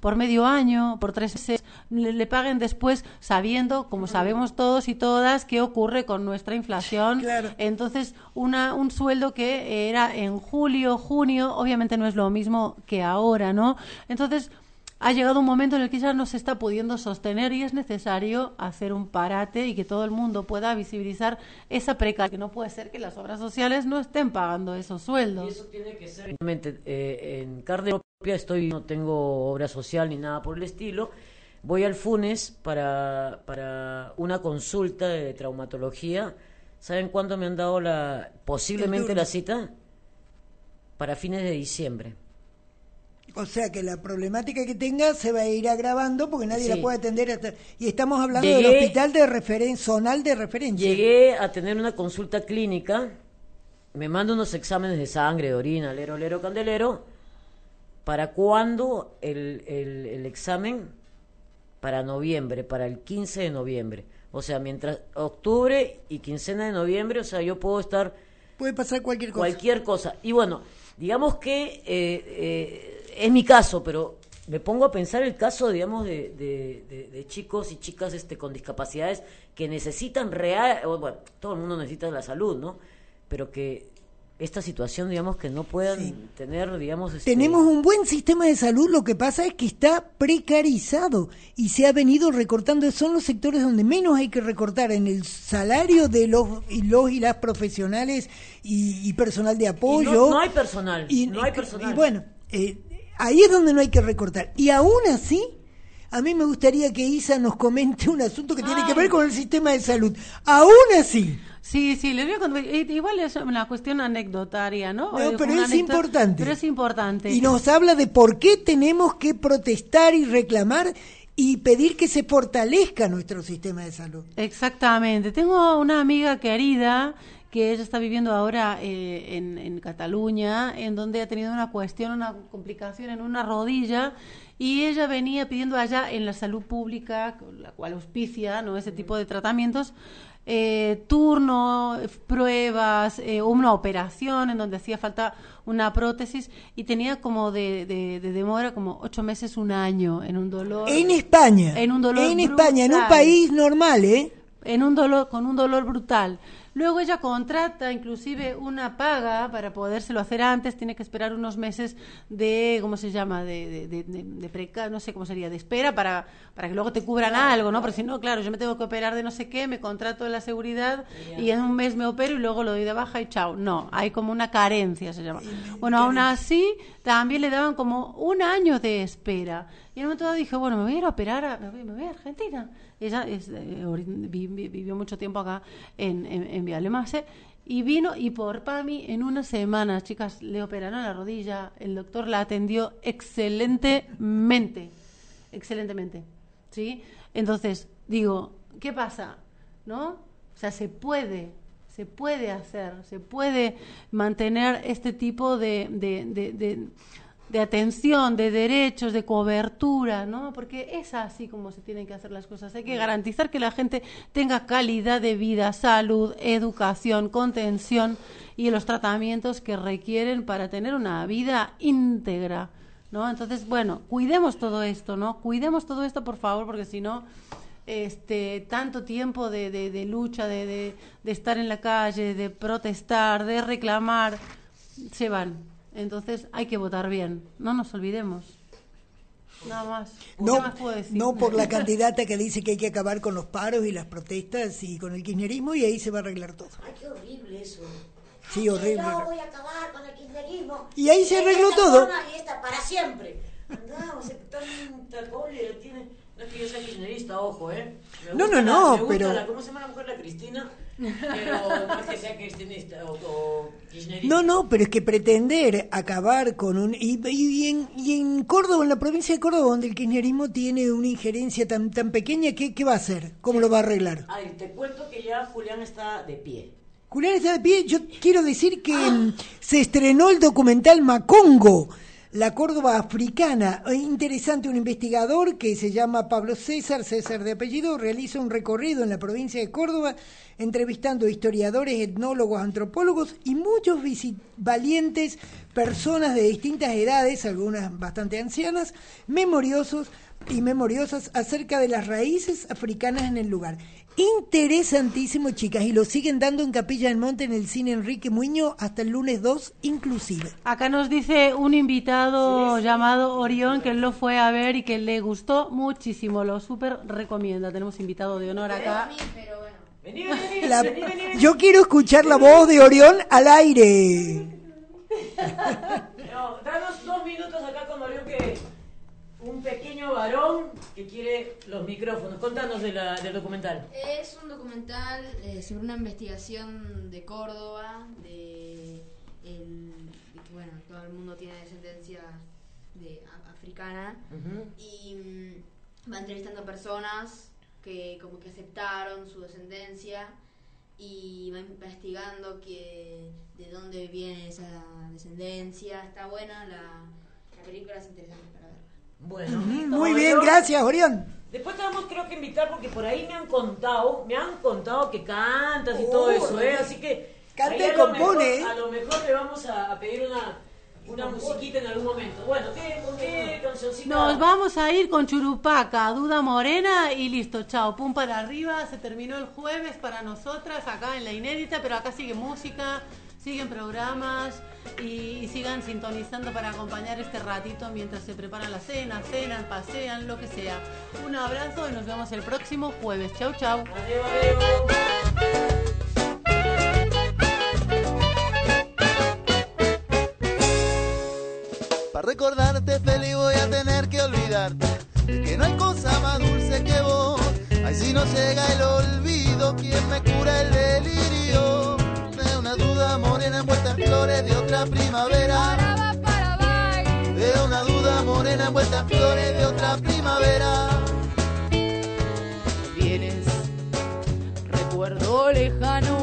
por medio año, por tres meses, le, le paguen después sabiendo, como sabemos todos y todas, qué ocurre con nuestra inflación. Claro. Entonces, una, un sueldo que era en julio, junio, obviamente no es lo mismo que ahora, ¿no? Entonces, ha llegado un momento en el que ya no se está pudiendo sostener y es necesario hacer un parate y que todo el mundo pueda visibilizar esa precariedad, que no puede ser que las obras sociales no estén pagando esos sueldos. Y eso tiene que ser. Eh, en carne propia estoy, no tengo obra social ni nada por el estilo. Voy al Funes para, para una consulta de traumatología. ¿Saben cuándo me han dado la posiblemente la cita? Para fines de diciembre. O sea que la problemática que tenga se va a ir agravando porque nadie Sí. la puede atender hasta... Y estamos hablando Llegué- del hospital de referen zonal de referencia. Llegué a tener una consulta clínica, me manda unos exámenes de sangre, de orina, lero, lero, candelero. ¿Para cuándo el, el, el examen? Para noviembre, para el 15 de noviembre. O sea, mientras octubre y quincena de noviembre, o sea, yo puedo estar Puede pasar cualquier cosa. cualquier cosa. Y bueno, digamos que eh, eh, es mi caso, pero me pongo a pensar el caso, digamos, de, de- de- de chicos y chicas este, con discapacidades que necesitan real, bueno, todo el mundo necesita la salud, ¿no? Pero que esta situación, digamos, que no puedan tener, digamos, este, Tenemos un buen sistema de salud, lo que pasa es que está precarizado y se ha venido recortando. Son los sectores donde menos hay que recortar en el salario de los y, los y las profesionales y, y personal de y apoyo. no, no hay personal, Y- no hay personal. y bueno, eh, ahí es donde no hay que recortar. Y aún así, a mí me gustaría que Isa nos comente un asunto que tiene que ver con el sistema de salud. Aún así. Sí, sí, les voy a contar. eh, Igual es una cuestión anecdotaria, ¿no? No, pero es importante. Pero es importante. Y nos habla de por qué tenemos que protestar y reclamar y pedir que se fortalezca nuestro sistema de salud. Exactamente. Tengo una amiga querida que ella está viviendo ahora eh, en, en Cataluña, en donde ha tenido una cuestión, una complicación en una rodilla, y ella venía pidiendo allá en la salud pública, la cual auspicia ¿no? ese tipo de tratamientos, eh, turno, pruebas, eh, una operación en donde hacía falta una prótesis y tenía como de, de- de demora como ocho meses, un año en un dolor. En España. En un dolor En España, en un país normal, ¿eh? en un dolor con un dolor brutal. Luego ella contrata inclusive una paga para podérselo hacer antes, tiene que esperar unos meses de, ¿cómo se llama? De, de, de, de- de preca- no sé cómo sería, de espera para, para que luego te cubran algo, ¿no? Porque si no, claro, yo me tengo que operar de no sé qué, me contrato de la seguridad y en un mes me opero y luego lo doy de baja y chao. No, hay como una carencia, se llama. Bueno, aún así, también le daban como un año de espera. Y en un momento dije, bueno, me voy a ir a operar, a- me, voy, me voy a Argentina. Ella eh, vivió mucho tiempo acá en, en, en Vialemase y vino y por PAMI en una semana, chicas, le operaron la rodilla, el doctor la atendió excelentemente, excelentemente, ¿sí? Entonces, digo, ¿qué pasa? ¿No? O sea, se puede, se puede hacer, se puede mantener este tipo de- de atención, de derechos, de cobertura, ¿no? Porque es así como se tienen que hacer las cosas. Hay que garantizar que la gente tenga calidad de vida, salud, educación, contención y los tratamientos que requieren para tener una vida íntegra, ¿no? Entonces, bueno, cuidemos todo esto, ¿no? Cuidemos todo esto, por favor, porque si no, este tanto tiempo de, de- de lucha, de, de- de estar en la calle, de protestar, de reclamar, se van. Entonces hay que votar bien, no nos olvidemos. Nada más. ¿Qué No, más puedo decir? no por la candidata que dice que hay que acabar con los paros y las protestas y con el kirchnerismo y ahí se va a arreglar todo. Ay, qué horrible eso. Sí, horrible. Yo voy a acabar con el kirchnerismo. Y ahí se arregló esta todo. Y esta para siempre. Andá, o sea, tanta tiene. No es que yo sea kirchnerista, ojo, ¿eh? Me No, gusta no, la- no, me gusta pero- la- ¿Cómo se llama la mujer? La Cristina. Pero no es que sea kirchnerista o, o kirchnerista. No, no, pero es que pretender acabar con un... Y, y en, y en Córdoba, en la provincia de Córdoba, donde el kirchnerismo tiene una injerencia tan, tan pequeña, ¿qué, ¿qué va a hacer? ¿Cómo lo va a arreglar? Ay, te cuento que ya Julián está de pie. Julián está de pie. Yo quiero decir que mm, se estrenó el documental Macongo. La Córdoba africana. Eh, Interesante, un investigador que se llama Pablo César, César de apellido, realiza un recorrido en la provincia de Córdoba entrevistando historiadores, etnólogos, antropólogos y muchos valientes personas de distintas edades, algunas bastante ancianas, memoriosos y memoriosas acerca de las raíces africanas en el lugar. Interesantísimo, chicas, y lo siguen dando en Capilla del Monte en el cine Enrique Muñoz hasta el lunes 2 inclusive. Acá nos dice un invitado llamado Orión que él lo fue a ver y que le gustó muchísimo. Lo súper recomienda. Tenemos invitado de honor acá. Vení, vení, vení, La- vení, vení, vení. yo quiero escuchar la voz de Orión al aire. No, danos dos minutos acá con Orión que un pequeño varón que quiere los micrófonos. Contanos de la- del documental. Es un documental eh, sobre una investigación de Córdoba, de, el, de que bueno, todo el mundo tiene descendencia de a- africana y mm, va entrevistando personas que como que aceptaron su descendencia y va investigando que de dónde viene esa descendencia. Está buena la, la película, es interesante. Bueno, Muy bien, Orión. gracias, Orión. Después te vamos creo que invitar porque por ahí me han contado, me han contado que cantas y todo eso, ¿eh? Así que canta y compone, mejor- ¿eh? A lo mejor le vamos a, a pedir una, una musiquita en algún momento. Bueno, ¿qué, ¿con qué cancioncita? Nos vamos a ir con Churupaca, Duda Morena y listo, chao, pum para arriba. Se terminó el jueves para nosotras acá en la inédita, pero acá sigue música, siguen programas y, y sigan sintonizando para acompañar este ratito mientras se preparan la cena, cenan, pasean, lo que sea. Un abrazo y nos vemos el próximo jueves. Chau, chau. Para recordarte feliz voy a tener que olvidarte de que no hay cosa más dulce que vos. Ay, si no llega el olvido, ¿quién me cura el delirio? morena envuelta en flores de otra primavera. Era una duda morena envuelta en flores de otra primavera. Vienes, recuerdo lejano